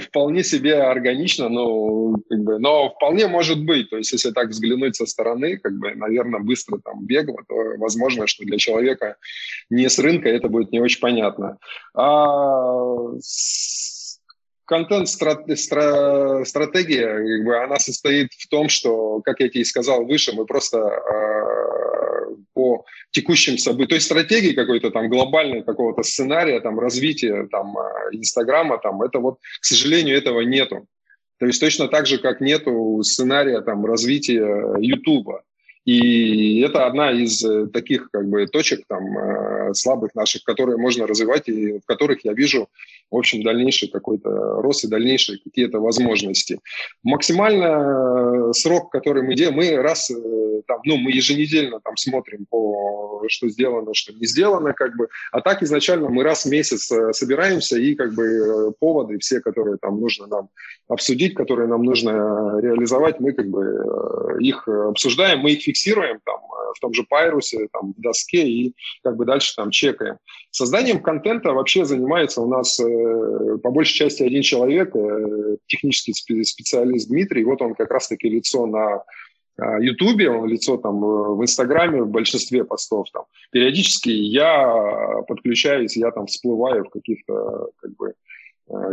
Вполне себе органично, но, как бы, но вполне может быть. То есть, если так взглянуть со стороны, как бы, наверное, быстро там бегло, то возможно, что для человека не с рынка это будет не очень понятно. А контент-стратегия, как бы, она состоит в том, что, как я тебе и сказал выше, мы просто э, по текущим событиям, то есть стратегии какой-то там глобальной какого-то сценария, там развития там а, Инстаграма, там это вот, к сожалению, этого нету. То есть точно так же, как нету сценария там развития Ютуба. И это одна из э, таких как бы точек там э, слабых наших, которые можно развивать и в которых я вижу, в общем, дальнейший какой-то рост и дальнейшие какие-то возможности. Максимально э, срок, который мы делаем, мы раз там, ну, мы еженедельно там смотрим по что сделано, что не сделано, как бы, а так изначально мы раз в месяц собираемся и как бы поводы все, которые там нужно нам обсудить, которые нам нужно реализовать, мы как бы их обсуждаем, мы их фиксируем там э, в том же Пайрусе, там, в доске и как бы дальше там чекаем. Созданием контента вообще занимается у нас э, по большей части один человек, э, технический специалист Дмитрий. Вот он как раз-таки лицо на Ютубе, он лицо там в Инстаграме в большинстве постов там. Периодически я подключаюсь, я там всплываю в каких-то как бы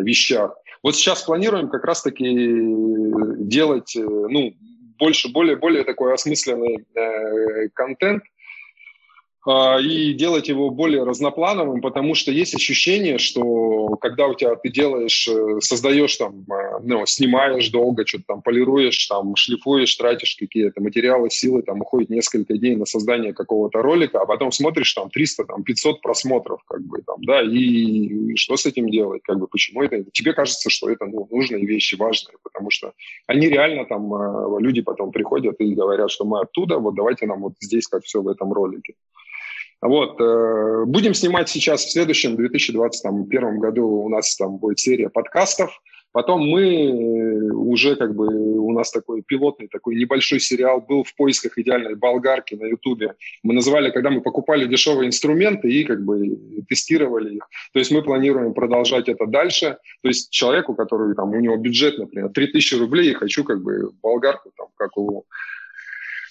вещах. Вот сейчас планируем как раз-таки делать, ну, больше, более, более такой осмысленный э, контент и делать его более разноплановым, потому что есть ощущение, что когда у тебя ты делаешь, э, создаешь там, э, ну, снимаешь долго, что-то там полируешь, там, шлифуешь, тратишь какие-то материалы, силы, там, уходит несколько дней на создание какого-то ролика, а потом смотришь там 300, там, 500 просмотров, как бы, там, да, и, и что с этим делать, как бы, почему это, тебе кажется, что это, ну, нужные вещи, важные, потому что они реально там, э, люди потом приходят и говорят, что мы оттуда, вот давайте нам вот здесь как все в этом ролике. Вот, э, будем снимать сейчас в следующем 2021 году у нас там будет серия подкастов, Потом мы э, уже как бы у нас такой пилотный такой небольшой сериал был в поисках идеальной болгарки на Ютубе. Мы называли, когда мы покупали дешевые инструменты и как бы тестировали их. То есть мы планируем продолжать это дальше. То есть человеку, который там у него бюджет, например, 3000 рублей, и хочу как бы болгарку там как у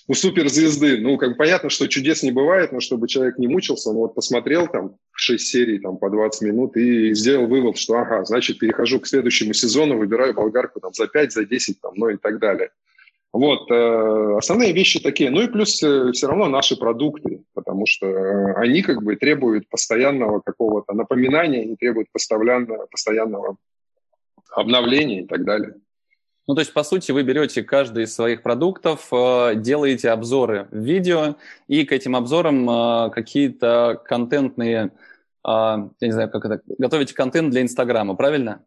у суперзвезды. Ну, как понятно, что чудес не бывает, но чтобы человек не мучился, он вот посмотрел там 6 серий там по 20 минут и сделал вывод, что ага, значит, перехожу к следующему сезону, выбираю болгарку там за 5, за 10, там, ну и так далее. Вот, э, основные вещи такие. Ну и плюс э, все равно наши продукты, потому что э, они как бы требуют постоянного какого-то напоминания, они требуют постоянного, постоянного обновления и так далее. Ну, то есть, по сути, вы берете каждый из своих продуктов, э, делаете обзоры в видео, и к этим обзорам э, какие-то контентные, э, я не знаю, как это, готовите контент для Инстаграма, правильно?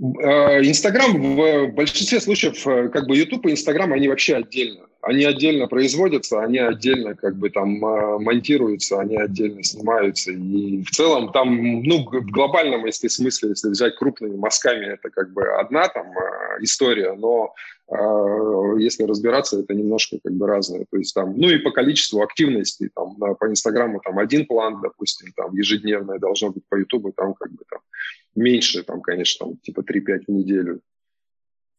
Инстаграм в большинстве случаев, как бы YouTube и Инстаграм, они вообще отдельно они отдельно производятся, они отдельно как бы там а, монтируются, они отдельно снимаются. И в целом там, ну, в глобальном, если смысле, если взять крупными мазками, это как бы одна там история, но если разбираться, это немножко как бы разное. То есть там, ну и по количеству активности, там, по Инстаграму там один план, допустим, там ежедневное должно быть по Ютубу, там как бы там меньше, там, конечно, там, типа 3-5 в неделю.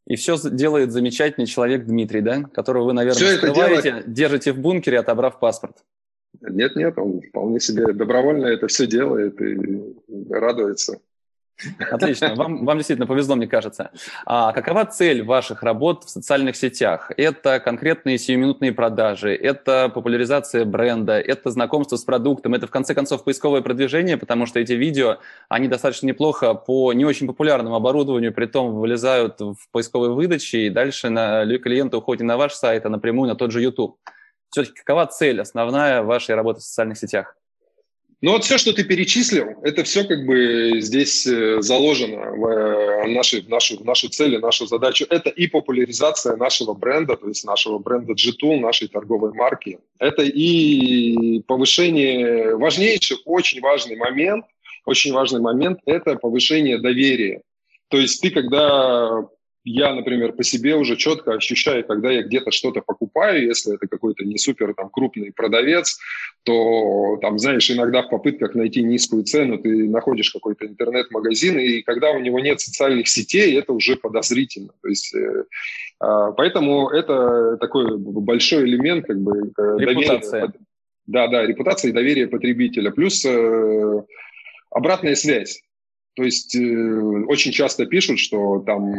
И все делает замечательный человек Дмитрий, да? Которого вы, наверное, все скрываете, делает... держите в бункере, отобрав паспорт. Нет-нет, он вполне себе добровольно это все делает и радуется. Отлично, вам, вам действительно повезло, мне кажется. А какова цель ваших работ в социальных сетях? Это конкретные сиюминутные продажи, это популяризация бренда, это знакомство с продуктом, это в конце концов поисковое продвижение, потому что эти видео, они достаточно неплохо по не очень популярному оборудованию, при том вылезают в поисковой выдаче, и дальше на, клиенты уходят не на ваш сайт, а напрямую на тот же YouTube. Все-таки какова цель основная вашей работы в социальных сетях? Ну вот все, что ты перечислил, это все как бы здесь э, заложено в э, наши, в нашу, в нашу цель, нашу задачу. Это и популяризация нашего бренда, то есть нашего бренда G2, нашей торговой марки. Это и повышение, важнейший, очень важный момент, очень важный момент – это повышение доверия. То есть ты, когда я, например, по себе уже четко ощущаю, когда я где-то что-то покупаю, если это какой-то не супер там крупный продавец, то там, знаешь, иногда в попытках найти низкую цену ты находишь какой-то интернет-магазин, и когда у него нет социальных сетей, это уже подозрительно. То есть, э, э, поэтому это такой большой элемент как бы Репутация. доверия. Да, да, репутация и доверие потребителя. Плюс э, обратная связь. То есть э, очень часто пишут, что там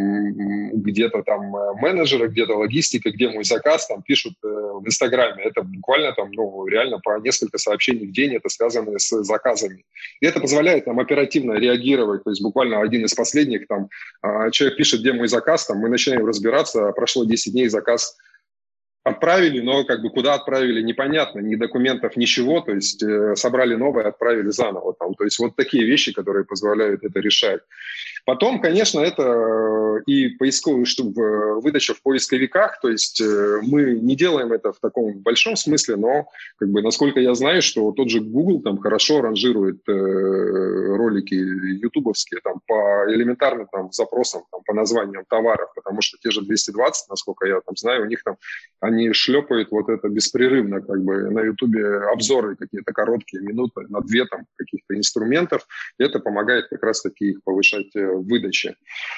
где-то там э, менеджеры, где-то логистика, где мой заказ, там пишут э, в Инстаграме. Это буквально там, ну, реально по несколько сообщений в день это связано с заказами. И это позволяет нам оперативно реагировать. То есть буквально один из последних, там, э, человек пишет, где мой заказ, там, мы начинаем разбираться, прошло 10 дней, заказ отправили, но как бы куда отправили, непонятно, ни документов, ничего, то есть э, собрали новое, отправили заново. Там. То есть вот такие вещи, которые позволяют это решать. Потом, конечно, это э, и поисковую чтобы э, выдача в поисковиках, то есть э, мы не делаем это в таком большом смысле, но, как бы, насколько я знаю, что тот же Google там хорошо ранжирует ролики ютубовские там по элементарным там запросам, там, по названиям товаров, потому что те же 220, насколько я там знаю, у них там они шлепают вот это беспрерывно, как бы на ютубе обзоры какие-то короткие, минуты на две там каких-то инструментов, и это помогает как раз-таки их повышать выдачи.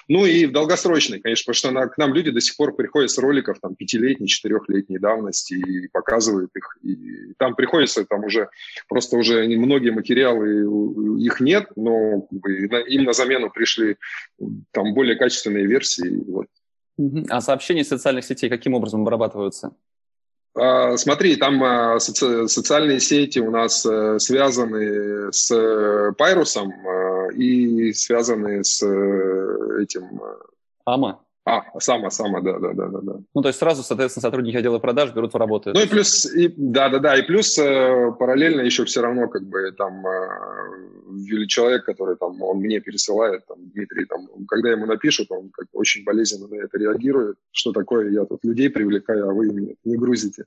Ну и в долгосрочной, конечно, потому что на, к нам люди до сих пор приходят с роликов там пятилетней, четырехлетней давности и показывают их. И там приходится там уже, просто уже многие материалы, их нет, но как бы, им на замену пришли там более качественные версии. Вот. А сообщения из социальных сетей каким образом обрабатываются? А, смотри, там а, соци- социальные сети у нас э, связаны с Пайрусом, и связанные с э, этим... Э, АМА? А, сама, сама, да, да, да, да, да. Ну, то есть сразу, соответственно, сотрудники отдела продаж берут в работу. Ну и плюс, и, да, да, да, и плюс э, параллельно еще все равно, как бы, там, э, человек, который там, он мне пересылает, там, Дмитрий, там, когда ему напишут, он как очень болезненно на это реагирует, что такое, я тут людей привлекаю, а вы мне не грузите.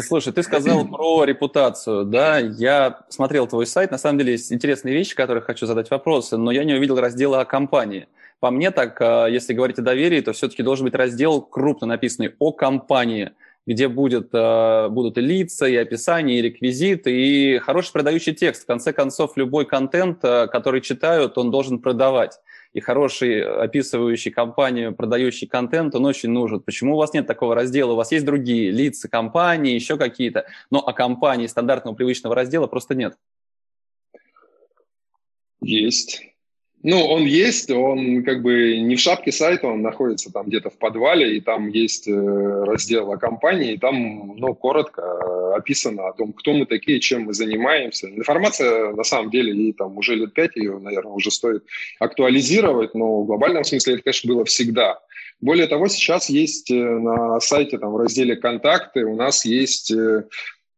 Слушай, ты сказал про репутацию, да, я смотрел твой сайт, на самом деле есть интересные вещи, которые хочу задать вопросы, но я не увидел раздела о компании. По мне так, а, если говорить о доверии, то все-таки должен быть раздел крупно написанный о компании, где будет, а, будут и лица, и описание, и реквизиты, и хороший продающий текст. В конце концов, любой контент, а, который читают, он должен продавать и хороший, описывающий компанию, продающий контент, он очень нужен. Почему у вас нет такого раздела? У вас есть другие лица компании, еще какие-то, но о компании стандартного привычного раздела просто нет. Есть. Ну, он есть, он как бы не в шапке сайта, он находится там где-то в подвале, и там есть э, раздел о компании, и там, ну, коротко э, описано о том, кто мы такие, чем мы занимаемся. Информация, на самом деле, ей там уже лет пять, ее, наверное, уже стоит актуализировать, но в глобальном смысле это, конечно, было всегда. Более того, сейчас есть э, на сайте, там, в разделе «Контакты» у нас есть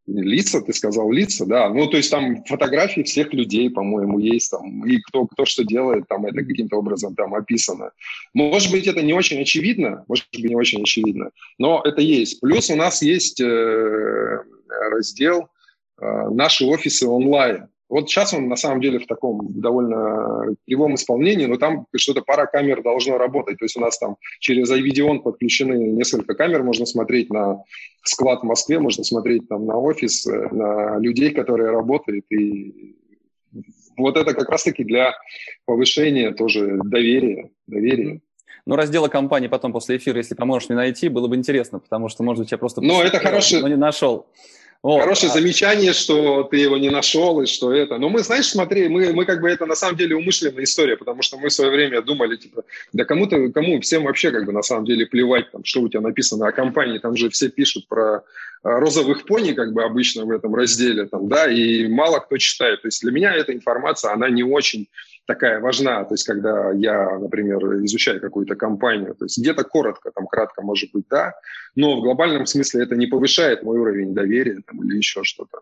Лица, ты сказал лица, да. Ну, то есть там фотографии всех людей, по-моему, есть там, и кто, кто что делает, там это каким-то образом там описано. Может быть, это не очень очевидно, может быть, не очень очевидно, но это есть. Плюс у нас есть э, раздел э, «Наши офисы онлайн». Вот сейчас он на самом деле в таком довольно кривом исполнении, но там что-то пара камер должно работать. То есть у нас там через iVideon подключены несколько камер, можно смотреть на склад в Москве, можно смотреть там на офис, э, на людей, которые работают. И вот это как раз-таки для повышения тоже доверия. доверия. Ну, раздела компании потом после эфира, если поможешь мне найти, было бы интересно, потому что, может быть, я просто... Ну, это хороший... Но не нашел. Вот. Хорошее а... замечание, что ты его не нашел и что это. Но мы, знаешь, смотри, мы, мы как бы это на самом деле умышленная история, потому что мы в свое время думали, типа, да кому-то, кому всем вообще как бы на самом деле плевать, там, что у тебя написано о компании, там же все пишут про а, розовых пони, как бы обычно в этом разделе, там, да, и мало кто читает. То есть для меня эта информация, она не очень такая важна, то есть когда я, например, изучаю какую-то компанию, то есть где-то коротко, там кратко может быть, да, но в глобальном смысле это не повышает мой уровень доверия там, или еще что-то.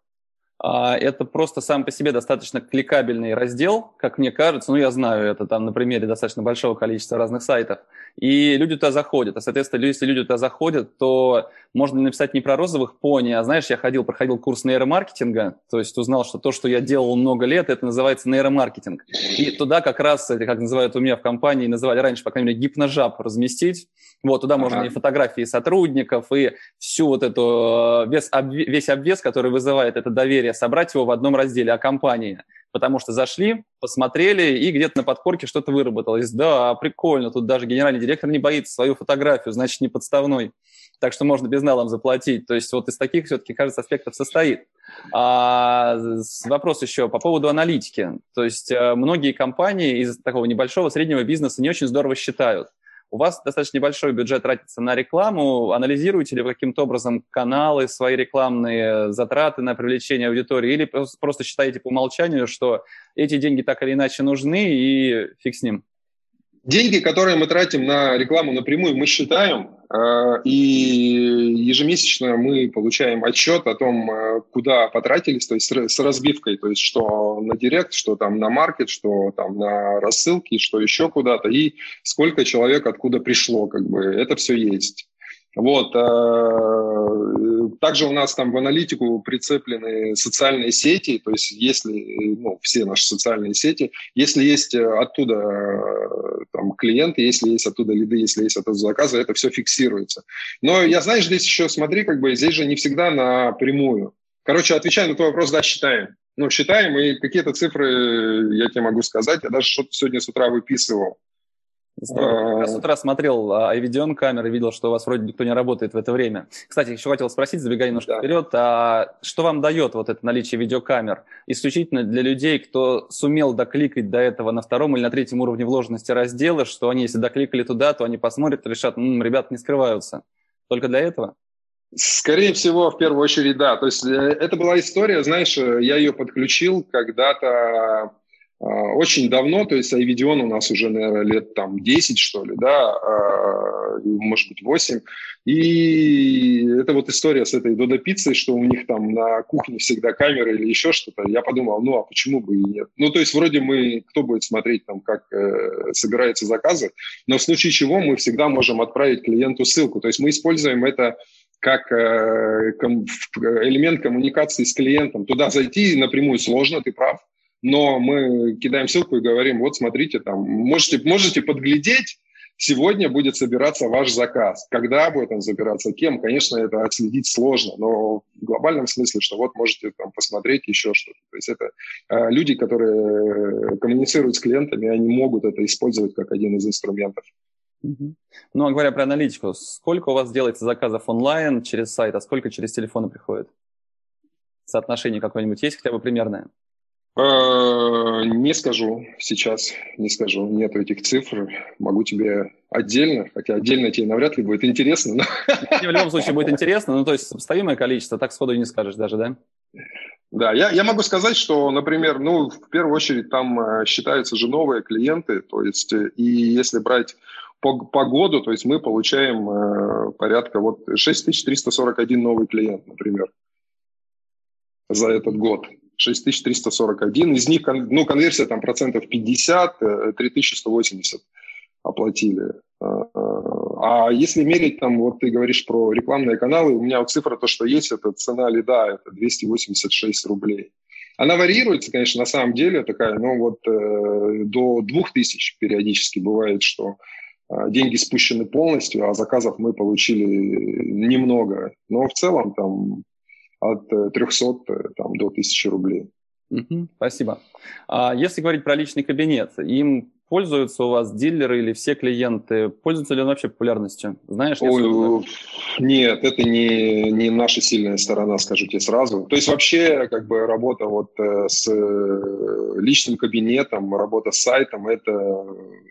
А, это просто сам по себе достаточно кликабельный раздел, как мне кажется. Ну, я знаю это там на примере достаточно большого количества разных сайтов. И люди туда заходят. А, соответственно, если люди туда заходят, то можно написать не про розовых пони, а, знаешь, я ходил, проходил курс нейромаркетинга, то есть узнал, что то, что я делал много лет, это называется нейромаркетинг. И туда как раз, как называют у меня в компании, называли раньше, по крайней мере, гипножаб разместить. Вот, туда ага. можно и фотографии сотрудников, и всю вот эту, весь, весь обвес, который вызывает это доверие доверие, собрать его в одном разделе о компании. Потому что зашли, посмотрели, и где-то на подкорке что-то выработалось. Да, прикольно, тут даже генеральный директор не боится свою фотографию, значит, не подставной. Так что можно безналом заплатить. То есть вот из таких все-таки, кажется, аспектов состоит. А, вопрос еще по поводу аналитики. То есть э, многие компании из такого небольшого, среднего бизнеса не очень здорово считают. У вас достаточно небольшой бюджет тратится на рекламу. Анализируете ли вы каким-то образом каналы, свои рекламные затраты на привлечение аудитории? Или просто считаете по умолчанию, что эти деньги так или иначе нужны и фиг с ним? Деньги, которые мы тратим на рекламу напрямую, мы считаем, и ежемесячно мы получаем отчет о том, э, куда потратились, то есть с разбивкой, то есть что на директ, что там на маркет, что там на рассылки, что еще куда-то, и сколько человек откуда пришло, как бы это все есть. Вот. Э, также у нас там в аналитику прицеплены социальные сети, то есть если, ну, все наши социальные сети, если есть оттуда э, там, клиенты, если есть оттуда лиды, если есть оттуда заказы, это все фиксируется. Но я, знаешь, здесь еще смотри, как бы здесь же не всегда напрямую. Короче, отвечая на твой вопрос, да, считаем. Ну, считаем, и какие-то цифры я тебе могу сказать. Я даже что-то сегодня с утра выписывал. Я с утра смотрел iVideon камеры, видел, что у вас вроде никто не работает в это время. Кстати, еще хотел спросить, забегая немножко да. вперед, а что вам дает вот это наличие видеокамер? Исключительно для людей, кто сумел докликать до этого на втором или на третьем уровне вложенности раздела, что они, если докликали туда, то они посмотрят и решат, м-м, ребята не скрываются. Только для этого? Скорее всего, в первую очередь, да. То есть э, это была история, знаешь, э, я ее подключил когда-то а, очень давно, то есть iVideon у нас уже, наверное, лет там 10, что ли, да, а, может быть, 8. И это вот история с этой Додо пиццей, что у них там на кухне всегда камеры или еще что-то. Я подумал, ну а почему бы и нет? Ну, то есть вроде мы, кто будет смотреть там, как э, собираются заказы, но в случае чего мы всегда можем отправить клиенту ссылку. То есть мы используем это как э, ком, элемент коммуникации с клиентом. Туда зайти напрямую сложно, ты прав но мы кидаем ссылку и говорим, вот смотрите, там можете, можете подглядеть, сегодня будет собираться ваш заказ. Когда будет он собираться, кем, конечно, это отследить сложно, но в глобальном смысле, что вот можете там посмотреть еще что-то. То есть это э, люди, которые коммуницируют с клиентами, они могут это использовать как один из инструментов. Ну, а говоря про аналитику, сколько у вас делается заказов онлайн через сайт, а сколько через телефоны приходит? Соотношение какое-нибудь есть хотя бы примерное? Э, не скажу сейчас, не скажу. Нет этих цифр. Могу тебе отдельно, хотя отдельно тебе навряд ли будет интересно. Но... в любом случае будет интересно, ну то есть сопоставимое количество, так сходу и не скажешь даже, да? Да, я, я могу сказать, что, например, ну, в первую очередь там э, считаются же новые клиенты, то есть, э, и если брать по, по году, то есть мы получаем э, порядка вот 6341 новый клиент, например, за этот год. 6341. Из них, ну, конверсия там процентов 50, 3180 э, оплатили. Э, а если мерить, там, вот ты говоришь про рекламные каналы, у меня вот цифра, то, что есть, это цена лида, это 286 рублей. Она варьируется, конечно, на самом деле такая, но вот э, до 2000 периодически бывает, что э, деньги спущены полностью, а заказов мы получили немного. Но в целом там от 300 э, э, там, до 1000 рублей. Спасибо. А если говорить про личный кабинет, им пользуются у вас дилеры или все клиенты? Пользуются ли он вообще популярностью? Знаешь? Ой, нет, это не, не наша сильная сторона, скажу тебе сразу. То есть вообще как бы работа вот э, с личным кабинетом, работа с сайтом, это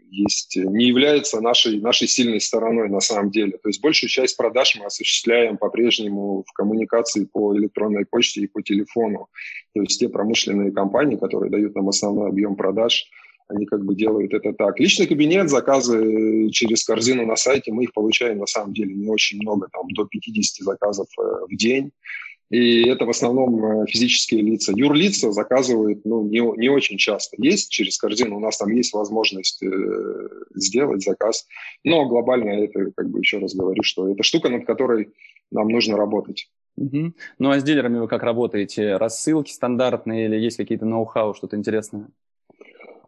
есть, не является нашей, нашей сильной стороной на самом деле. То есть большую часть продаж мы осуществляем по-прежнему в коммуникации по электронной почте и по телефону. То есть те промышленные компании, которые дают нам основной объем продаж, они как бы делают это так. Личный кабинет, заказы через корзину на сайте, мы их получаем на самом деле не очень много, там до 50 заказов э, в день. И это в основном э, физические лица. Юрлица заказывают ну, не, не очень часто. Есть через корзину, у нас там есть возможность э, сделать заказ. Но глобально это, как бы еще раз говорю, что это штука, над которой нам нужно работать. Угу. Ну а с дилерами вы как работаете? Рассылки стандартные или есть какие-то ноу-хау, что-то интересное?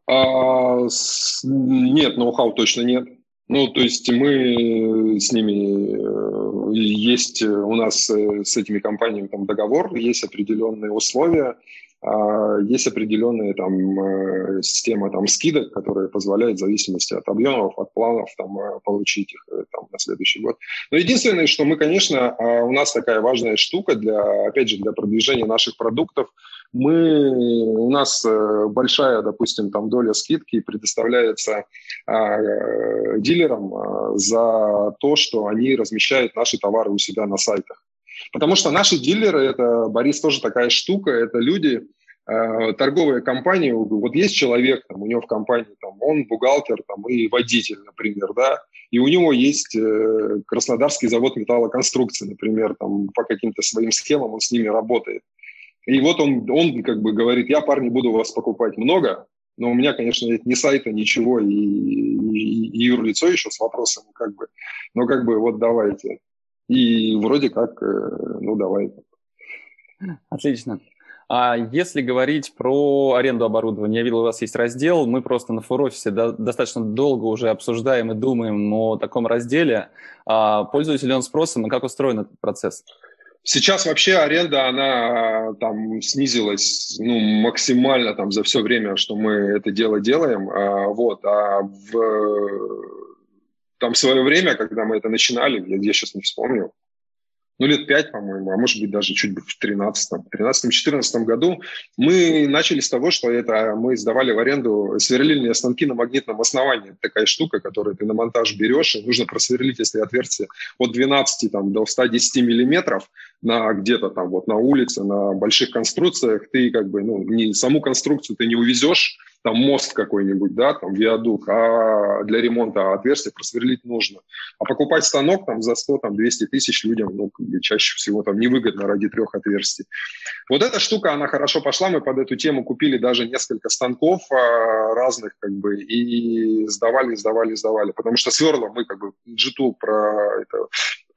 А, с... Нет, ноу-хау точно нет. Ну, то есть мы с ними, э, есть у нас э, с этими компаниями там договор, есть определенные условия, есть определенная там э, система там скидок, которая позволяет в зависимости от объемов, от планов там получить их там на следующий год. Но единственное, что мы, конечно, а, у нас такая важная штука для, опять же, для продвижения наших продуктов – мы, у нас э, большая, допустим, там доля скидки предоставляется э, дилерам э, за то, что они размещают наши товары у себя на сайтах. Потому что наши дилеры, это, Борис, тоже такая штука, это люди, э, торговые компании, вот есть человек, там, у него в компании, там, он бухгалтер там, и водитель, например, да, и у него есть э, Краснодарский завод металлоконструкции, например, там, по каким-то своим схемам он с ними работает. И вот он, он как бы говорит, я, парни, буду вас покупать много, но у меня, конечно, нет ни сайта, ничего, и, и, и юрлицо еще с вопросами, как бы, но как бы вот давайте. И вроде как, э, ну давайте. Отлично. А если говорить про аренду оборудования, я видел, у вас есть раздел, мы просто на фурофисе до, достаточно долго уже обсуждаем и думаем о таком разделе. А, пользуется ли он спросом и как устроен этот процесс? Сейчас вообще аренда, она там снизилась ну, максимально там за все время, что мы это дело делаем. А, вот, а в там свое время, когда мы это начинали, я, я сейчас не вспомню, ну, лет пять, по-моему, а может быть, даже чуть в 13 13-14 году, мы начали с того, что это мы сдавали в аренду сверлильные станки на магнитном основании. Такая штука, которую ты на монтаж берешь, и нужно просверлить, если отверстие от 12 там, до 110 миллиметров на где-то там вот на улице, на больших конструкциях, ты как бы, ну, не, саму конструкцию ты не увезешь, там мост какой-нибудь, да, там виадук, а для ремонта отверстия просверлить нужно. А покупать станок там за 100, там 200 тысяч людям, ну, чаще всего там невыгодно ради трех отверстий. Вот эта штука, она хорошо пошла, мы под эту тему купили даже несколько станков а, разных, как бы, и сдавали, сдавали, сдавали, потому что сверла мы, как бы, G2 про это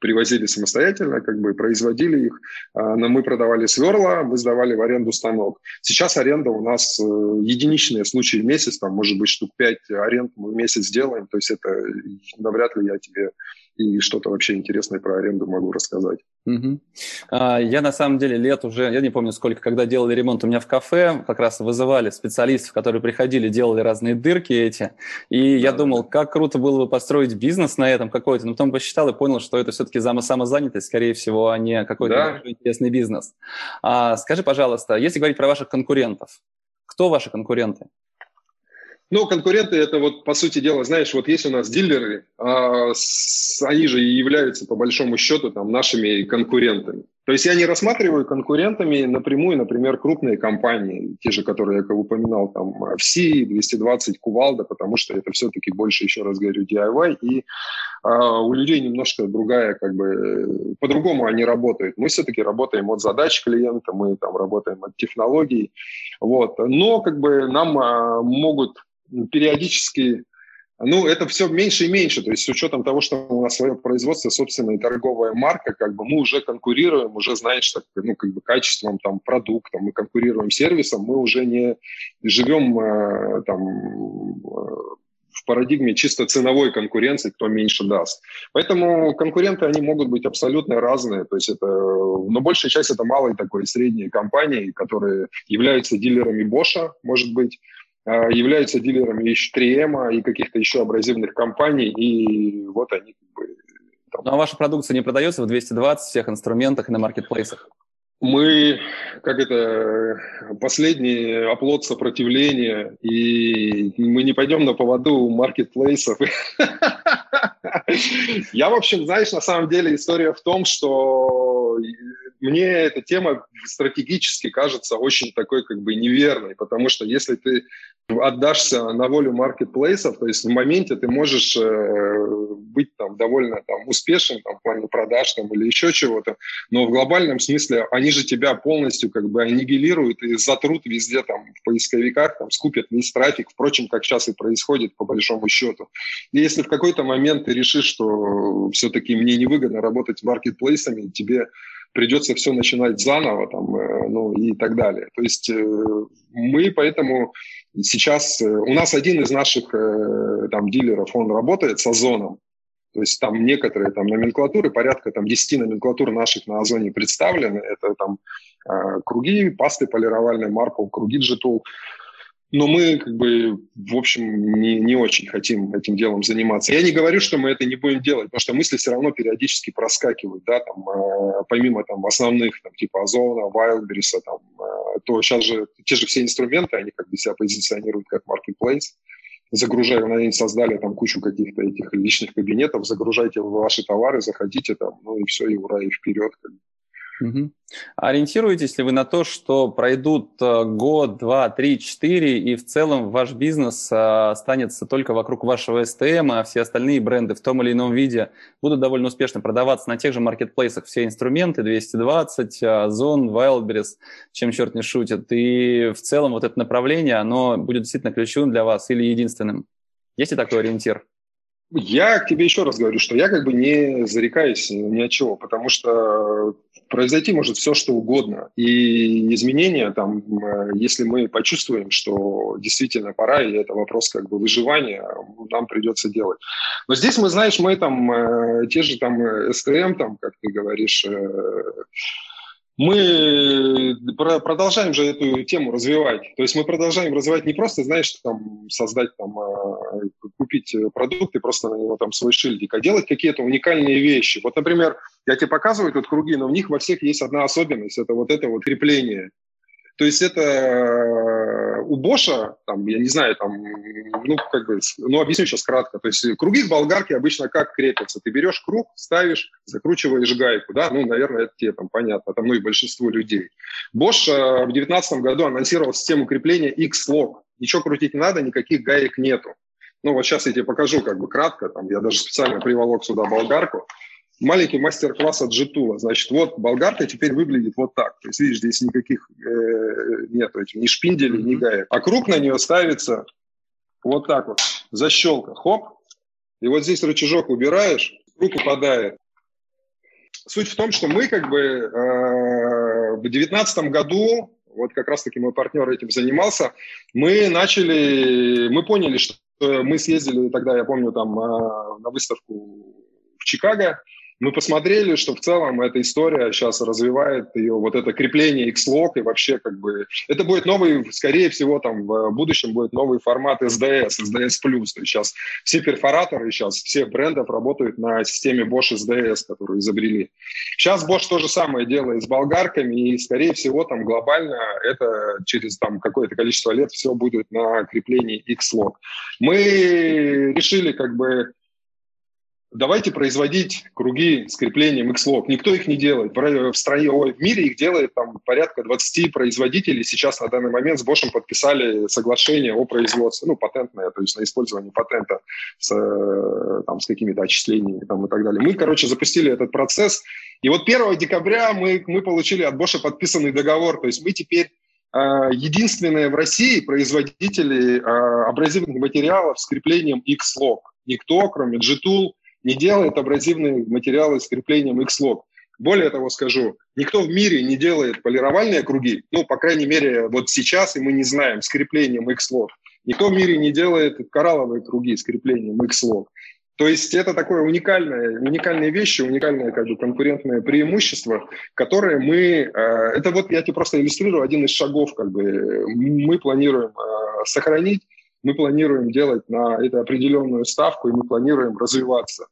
привозили самостоятельно, как бы производили их, а, но мы продавали сверла, мы сдавали в аренду станок. Сейчас аренда у нас э, единичные случаи в месяц, там может быть штук 5 аренд мы в месяц делаем, то есть это навряд ли я тебе и что-то вообще интересное про аренду могу рассказать. Угу. А, я на самом деле лет уже, я не помню сколько, когда делали ремонт у меня в кафе, как раз вызывали специалистов, которые приходили, делали разные дырки эти, и да, я думал, как круто было бы построить бизнес на этом какой-то, но потом посчитал и понял, что это все-таки самозанятость, скорее всего, а не какой-то да. интересный бизнес. А, скажи, пожалуйста, если говорить про ваших конкурентов, кто ваши конкуренты? Ну, конкуренты это вот, по сути дела, знаешь, вот есть у нас дилеры, а с, они же и являются, по большому счету, там, нашими конкурентами. То есть я не рассматриваю конкурентами напрямую, например, крупные компании, те же, которые я упоминал, там, FC, 220, Кувалда, потому что это все-таки больше, еще раз говорю, DIY, и а, у людей немножко другая, как бы, по-другому они работают. Мы все-таки работаем от задач клиента, мы там работаем от технологий, вот. Но, как бы, нам а, могут периодически ну, это все меньше и меньше. То есть с учетом того, что у нас свое производство, собственная торговая марка, как бы мы уже конкурируем, уже, знаешь, так, ну, как бы качеством там, продукта, мы конкурируем сервисом, мы уже не живем э, там, э, в парадигме чисто ценовой конкуренции, кто меньше даст. Поэтому конкуренты, они могут быть абсолютно разные. То есть это, но большая часть это малые такой средние компании, которые являются дилерами Боша, может быть, являются дилерами и 3М, и каких-то еще абразивных компаний, и вот они как бы... Там... Ну, а ваша продукция не продается в 220 всех инструментах и на маркетплейсах? Мы, как это, последний оплот сопротивления, и мы не пойдем на поводу маркетплейсов. Я, в общем, знаешь, на самом деле история в том, что мне эта тема стратегически кажется очень такой как бы неверной, потому что если ты отдашься на волю маркетплейсов, то есть в моменте ты можешь э, быть там довольно там, успешен там, в плане продаж там, или еще чего-то, но в глобальном смысле они же тебя полностью как бы аннигилируют и затрут везде там в поисковиках, там, скупят весь трафик, впрочем, как сейчас и происходит по большому счету. И если в какой-то момент ты решишь, что все-таки мне невыгодно работать маркетплейсами, тебе придется все начинать заново там, э, ну и так далее. То есть э, мы поэтому сейчас... Э, у нас один из наших там дилеров, он работает с Озоном. То есть там некоторые там номенклатуры, порядка там 10 номенклатур наших на Озоне представлены. Это там круги, пасты полировальные, марпл, круги G-Tool. Но мы, как бы, в общем, не, не очень хотим этим делом заниматься. Я не говорю, что мы это не будем делать, потому что мысли все равно периодически проскакивают, да, там, э, помимо там основных, там, типа Озона, Wildberries, там, э, то сейчас же те же все инструменты, они как бы себя позиционируют как marketplace. Загружая, они создали там кучу каких-то этих личных кабинетов, загружайте ваши товары, заходите там, ну и все, и ура, и вперед. Как бы. Ориентируетесь ли вы на то, что пройдут э, год, два, три, четыре, и в целом ваш бизнес э, останется только вокруг вашего STM, а все остальные бренды в том или ином виде будут довольно успешно продаваться на тех же маркетплейсах, все инструменты, 220, Озон, Wildberries, чем черт не шутит, и в целом вот это направление, оно будет действительно ключевым для вас или единственным? Есть ли такой ориентир? Я тебе еще раз говорю, что я как бы не зарекаюсь ни от чего, потому что произойти может все, что угодно. И изменения там, э, если мы почувствуем, что действительно пора, и это вопрос как бы выживания, нам придется делать. Но здесь мы, знаешь, мы там, э, те же там СТМ, там, как ты говоришь, э, мы продолжаем же эту тему развивать. То есть мы продолжаем развивать не просто, знаешь, там, создать, там, купить продукты, просто на него там свой шильдик, а делать какие-то уникальные вещи. Вот, например, я тебе показываю тут круги, но в них во всех есть одна особенность. Это вот это вот крепление. То есть это э, у Боша, там, я не знаю, там, ну, как бы, ну, объясню сейчас кратко. То есть круги в болгарке обычно как крепятся? Ты берешь круг, ставишь, закручиваешь гайку, да, ну, наверное, это тебе там понятно, там, ну, и большинству людей. Bosch э, в 2019 году анонсировал систему крепления X-Log. Ничего крутить не надо, никаких гаек нету. Ну, вот сейчас я тебе покажу как бы кратко, там, я даже специально приволок сюда болгарку маленький мастер-класс от Джитула. Значит, вот болгарка теперь выглядит вот так. То есть, видишь, здесь никаких э, нет ни шпинделей, ни гаек. А круг на нее ставится вот так вот. Защелка. Хоп. И вот здесь рычажок убираешь, круг упадает. Суть в том, что мы как бы э, в девятнадцатом году, вот как раз-таки мой партнер этим занимался, мы начали, мы поняли, что мы съездили тогда, я помню, там э, на выставку в Чикаго, мы посмотрели, что в целом эта история сейчас развивает ее, вот это крепление X-Log и вообще как бы... Это будет новый, скорее всего, там в будущем будет новый формат SDS, SDS+. То есть сейчас все перфораторы сейчас, всех брендов работают на системе Bosch SDS, которую изобрели. Сейчас Bosch то же самое делает с болгарками, и, скорее всего, там глобально это через там какое-то количество лет все будет на креплении X-Log. Мы решили как бы давайте производить круги с креплением X-Log. Никто их не делает. В, стране, ой, в мире их делает там порядка 20 производителей. Сейчас на данный момент с Bosch подписали соглашение о производстве, ну, патентное, то есть на использование патента с, э, там, с какими-то отчислениями там, и так далее. Мы, короче, запустили этот процесс. И вот 1 декабря мы, мы получили от Bosch подписанный договор. То есть мы теперь э, единственные в России производители э, абразивных материалов с креплением X-Log. Никто, кроме G-Tool, не делает абразивные материалы с креплением X-Log. Более того скажу, никто в мире не делает полировальные круги, ну, по крайней мере, вот сейчас, и мы не знаем, с креплением X-Log. Никто в мире не делает коралловые круги с креплением X-Log. То есть это такое уникальное, уникальные вещи, уникальное как бы, конкурентное преимущество, которое мы... Э, это вот я тебе просто иллюстрирую один из шагов, как бы мы планируем э, сохранить мы планируем делать на это определенную ставку, и мы планируем развиваться.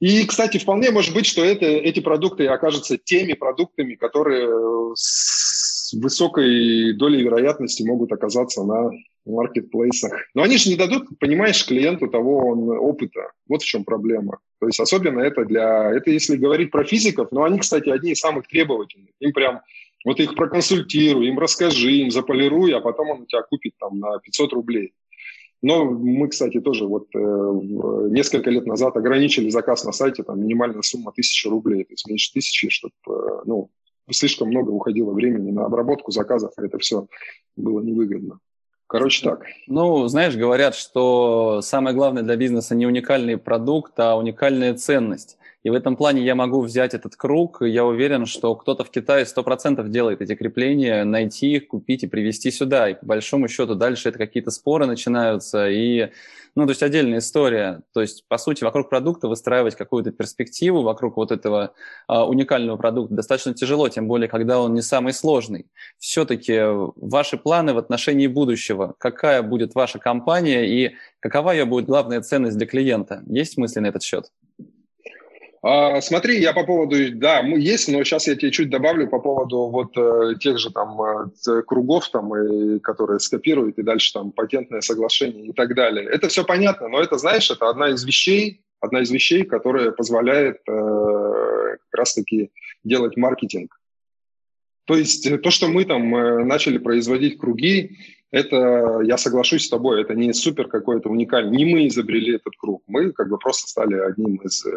И, кстати, вполне может быть, что это, эти продукты окажутся теми продуктами, которые с высокой долей вероятности могут оказаться на маркетплейсах. Но они же не дадут, понимаешь, клиенту того он, опыта. Вот в чем проблема. То есть особенно это для... Это если говорить про физиков, но они, кстати, одни из самых требовательных. Им прям Вот их проконсультируй, им расскажи, им заполируй, а потом он у тебя купит там на 500 рублей. Но мы, кстати, тоже вот э, несколько лет назад ограничили заказ на сайте, там минимальная сумма 1000 рублей, то есть меньше тысячи, чтобы, э, ну, слишком много уходило времени на обработку заказов, и это все было невыгодно. Короче, так. Ну, знаешь, говорят, что самое главное для бизнеса не уникальный продукт, а уникальная ценность. И в этом плане я могу взять этот круг. Я уверен, что кто-то в Китае 100% делает эти крепления, найти их, купить и привезти сюда. И по большому счету дальше это какие-то споры начинаются. И, ну, то есть отдельная история. То есть, по сути, вокруг продукта выстраивать какую-то перспективу, вокруг вот этого а, уникального продукта достаточно тяжело, тем более, когда он не самый сложный. Все-таки ваши планы в отношении будущего, какая будет ваша компания и какова ее будет главная ценность для клиента? Есть мысли на этот счет? А, смотри, я по поводу, да, есть, но сейчас я тебе чуть добавлю по поводу вот э, тех же там э, кругов, там, и, которые скопируют, и дальше там патентное соглашение и так далее. Это все понятно, но это, знаешь, это одна из вещей, одна из вещей, которая позволяет э, как раз-таки делать маркетинг. То есть э, то, что мы там э, начали производить круги, это, я соглашусь с тобой, это не супер какой-то уникальный. Не мы изобрели этот круг, мы как бы просто стали одним из э,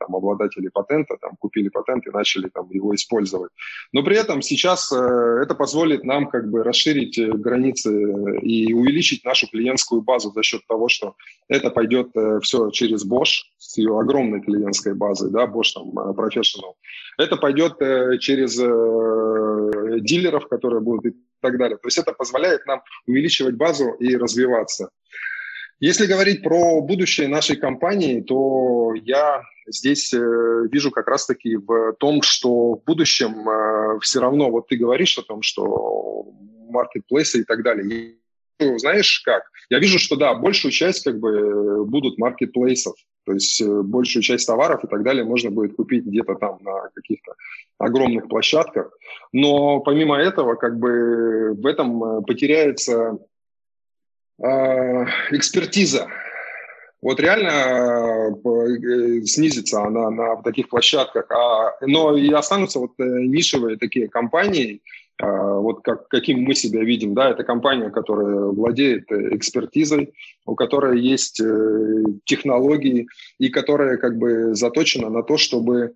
там, обладателей патента, там, купили патент и начали там, его использовать. Но при этом сейчас э, это позволит нам как бы расширить э, границы и увеличить нашу клиентскую базу за счет того, что это пойдет все через Bosch с ее огромной клиентской базой, да, Bosch там Professional. Это пойдет через дилеров, которые будут так далее. То есть это позволяет нам увеличивать базу и развиваться. Если говорить про будущее нашей компании, то я здесь э, вижу как раз-таки в том, что в будущем э, все равно, вот ты говоришь о том, что маркетплейсы и так далее. Ну, знаешь как? Я вижу, что да, большую часть как бы будут маркетплейсов, то есть э, большую часть товаров и так далее можно будет купить где-то там на каких-то огромных площадках. Но помимо этого, как бы в этом э, потеряется э, экспертиза. Вот реально э, снизится она на таких площадках, а, но и останутся вот нишевые такие компании, вот как, каким мы себя видим, да, это компания, которая владеет экспертизой, у которой есть технологии и которая как бы заточена на то, чтобы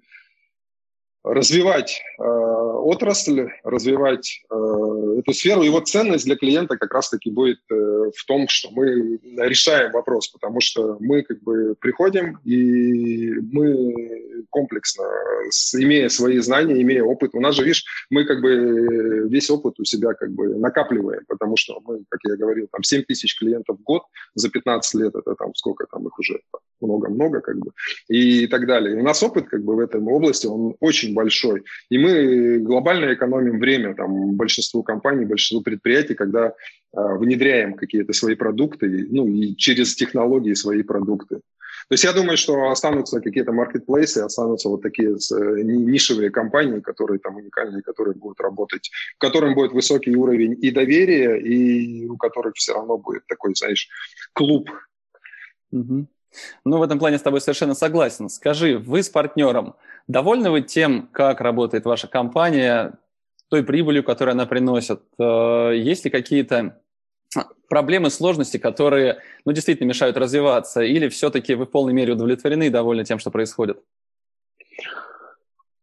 развивать э, отрасль, развивать э, эту сферу. Вот ценность для клиента как раз-таки будет э, в том, что мы решаем вопрос, потому что мы как бы приходим и мы комплексно, с, имея свои знания, имея опыт. У нас же, видишь, мы как бы весь опыт у себя как бы накапливаем, потому что мы, как я говорил, там 7 тысяч клиентов в год за 15 лет, это там сколько там их уже много-много как бы и так далее. И у нас опыт как бы в этой области, он очень большой. И мы глобально экономим время там, большинству компаний, большинству предприятий, когда э, внедряем какие-то свои продукты, ну и через технологии свои продукты. То есть я думаю, что останутся какие-то маркетплейсы, останутся вот такие э, нишевые компании, которые там уникальные, которые будут работать, в котором будет высокий уровень и доверия, и у которых все равно будет такой, знаешь, клуб. Угу. Ну, в этом плане с тобой совершенно согласен. Скажи, вы с партнером довольны вы тем, как работает ваша компания, той прибылью, которую она приносит? Э, есть ли какие-то проблемы, сложности, которые ну, действительно мешают развиваться, или все-таки вы в полной мере удовлетворены и довольны тем, что происходит?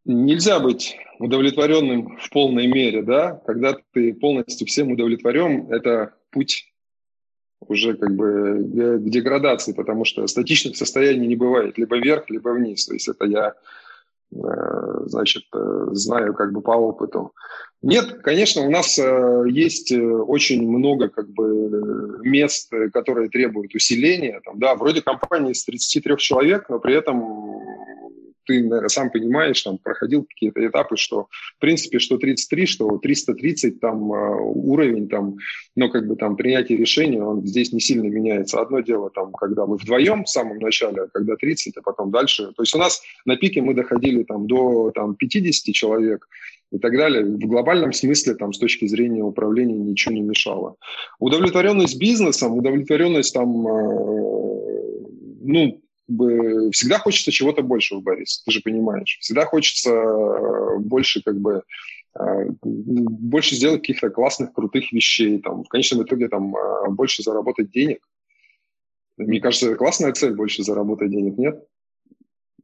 Нельзя быть удовлетворенным в полной мере, да? Когда ты полностью всем удовлетворен, это путь уже как бы к деградации, потому что статичных состояний не бывает, либо вверх, либо вниз. То есть это я, э, значит, э, знаю как бы по опыту. Нет, конечно, у нас э, есть очень много как бы мест, которые требуют усиления. Там, да, вроде компания из 33 человек, но при этом ты, сам понимаешь, там, проходил какие-то этапы, что, в принципе, что 33, что 330 там а, уровень, там, но как бы там принятие решения, он здесь не сильно меняется. Одно дело, там, когда мы вдвоем в самом начале, а когда 30, а потом дальше. То есть у нас на пике мы доходили там до там, 50 человек, и так далее. В глобальном смысле, там, с точки зрения управления, ничего не мешало. Удовлетворенность бизнесом, удовлетворенность там, э, ну, всегда хочется чего-то большего, Борис, ты же понимаешь. Всегда хочется э, больше как бы больше сделать каких-то классных, крутых вещей, там, в конечном итоге там, больше заработать денег. Мне кажется, это классная цель, больше заработать денег, нет?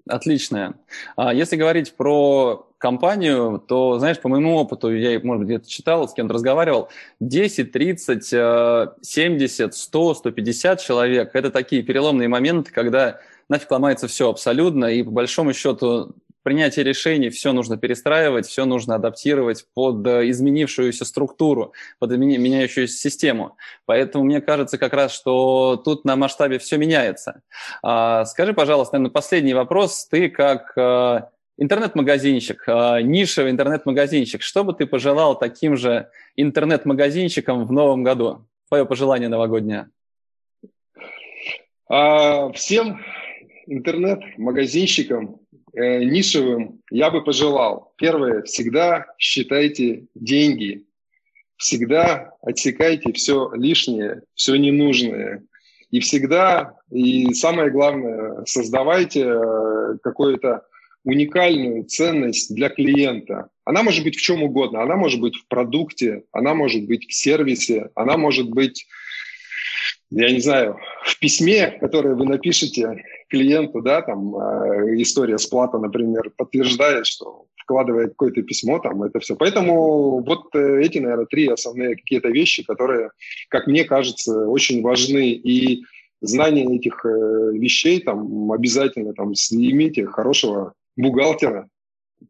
Отличная. А если говорить про компанию, то, знаешь, по моему опыту, я, может быть, где-то читал, с кем-то разговаривал, 10, 30, 70, 100, 150 человек – это такие переломные моменты, когда нафиг ломается все абсолютно, и по большому счету принятие решений все нужно перестраивать, все нужно адаптировать под э, изменившуюся структуру, под меняющуюся систему. Поэтому мне кажется как раз, что тут на масштабе все меняется. А, скажи, пожалуйста, наверное, последний вопрос. Ты как э, интернет-магазинчик, э, нишевый интернет-магазинчик, что бы ты пожелал таким же интернет-магазинчикам в новом году? Твое пожелание новогоднее. А, всем интернет-магазинщикам э, нишевым я бы пожелал. Первое, всегда считайте деньги. Всегда отсекайте все лишнее, все ненужное. И всегда, и самое главное, создавайте э, какую-то уникальную ценность для клиента. Она может быть в чем угодно. Она может быть в продукте, она может быть в сервисе, она может быть я не знаю, в письме, которое вы напишете клиенту, да, там э, история сплата, например, подтверждает, что вкладывая какое-то письмо, там это все. Поэтому вот э, эти, наверное, три основные какие-то вещи, которые, как мне кажется, очень важны. И знание этих э, вещей там обязательно там имейте хорошего бухгалтера,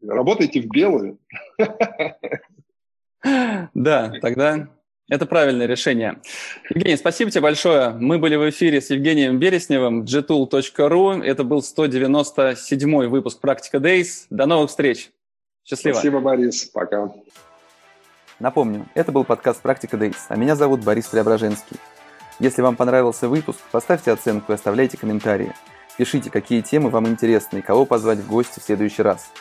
работайте в белую. Да, тогда это правильное решение. Евгений, спасибо тебе большое. Мы были в эфире с Евгением Бересневым, gtool.ru. Это был 197 выпуск «Практика Days». До новых встреч. Счастливо. Спасибо, Борис. Пока. Напомню, это был подкаст «Практика Days», а меня зовут Борис Преображенский. Если вам понравился выпуск, поставьте оценку и оставляйте комментарии. Пишите, какие темы вам интересны и кого позвать в гости в следующий раз.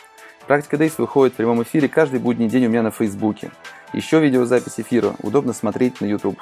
«Практика Days» выходит в прямом эфире каждый будний день у меня на Фейсбуке. Еще видеозапись эфира удобно смотреть на YouTube.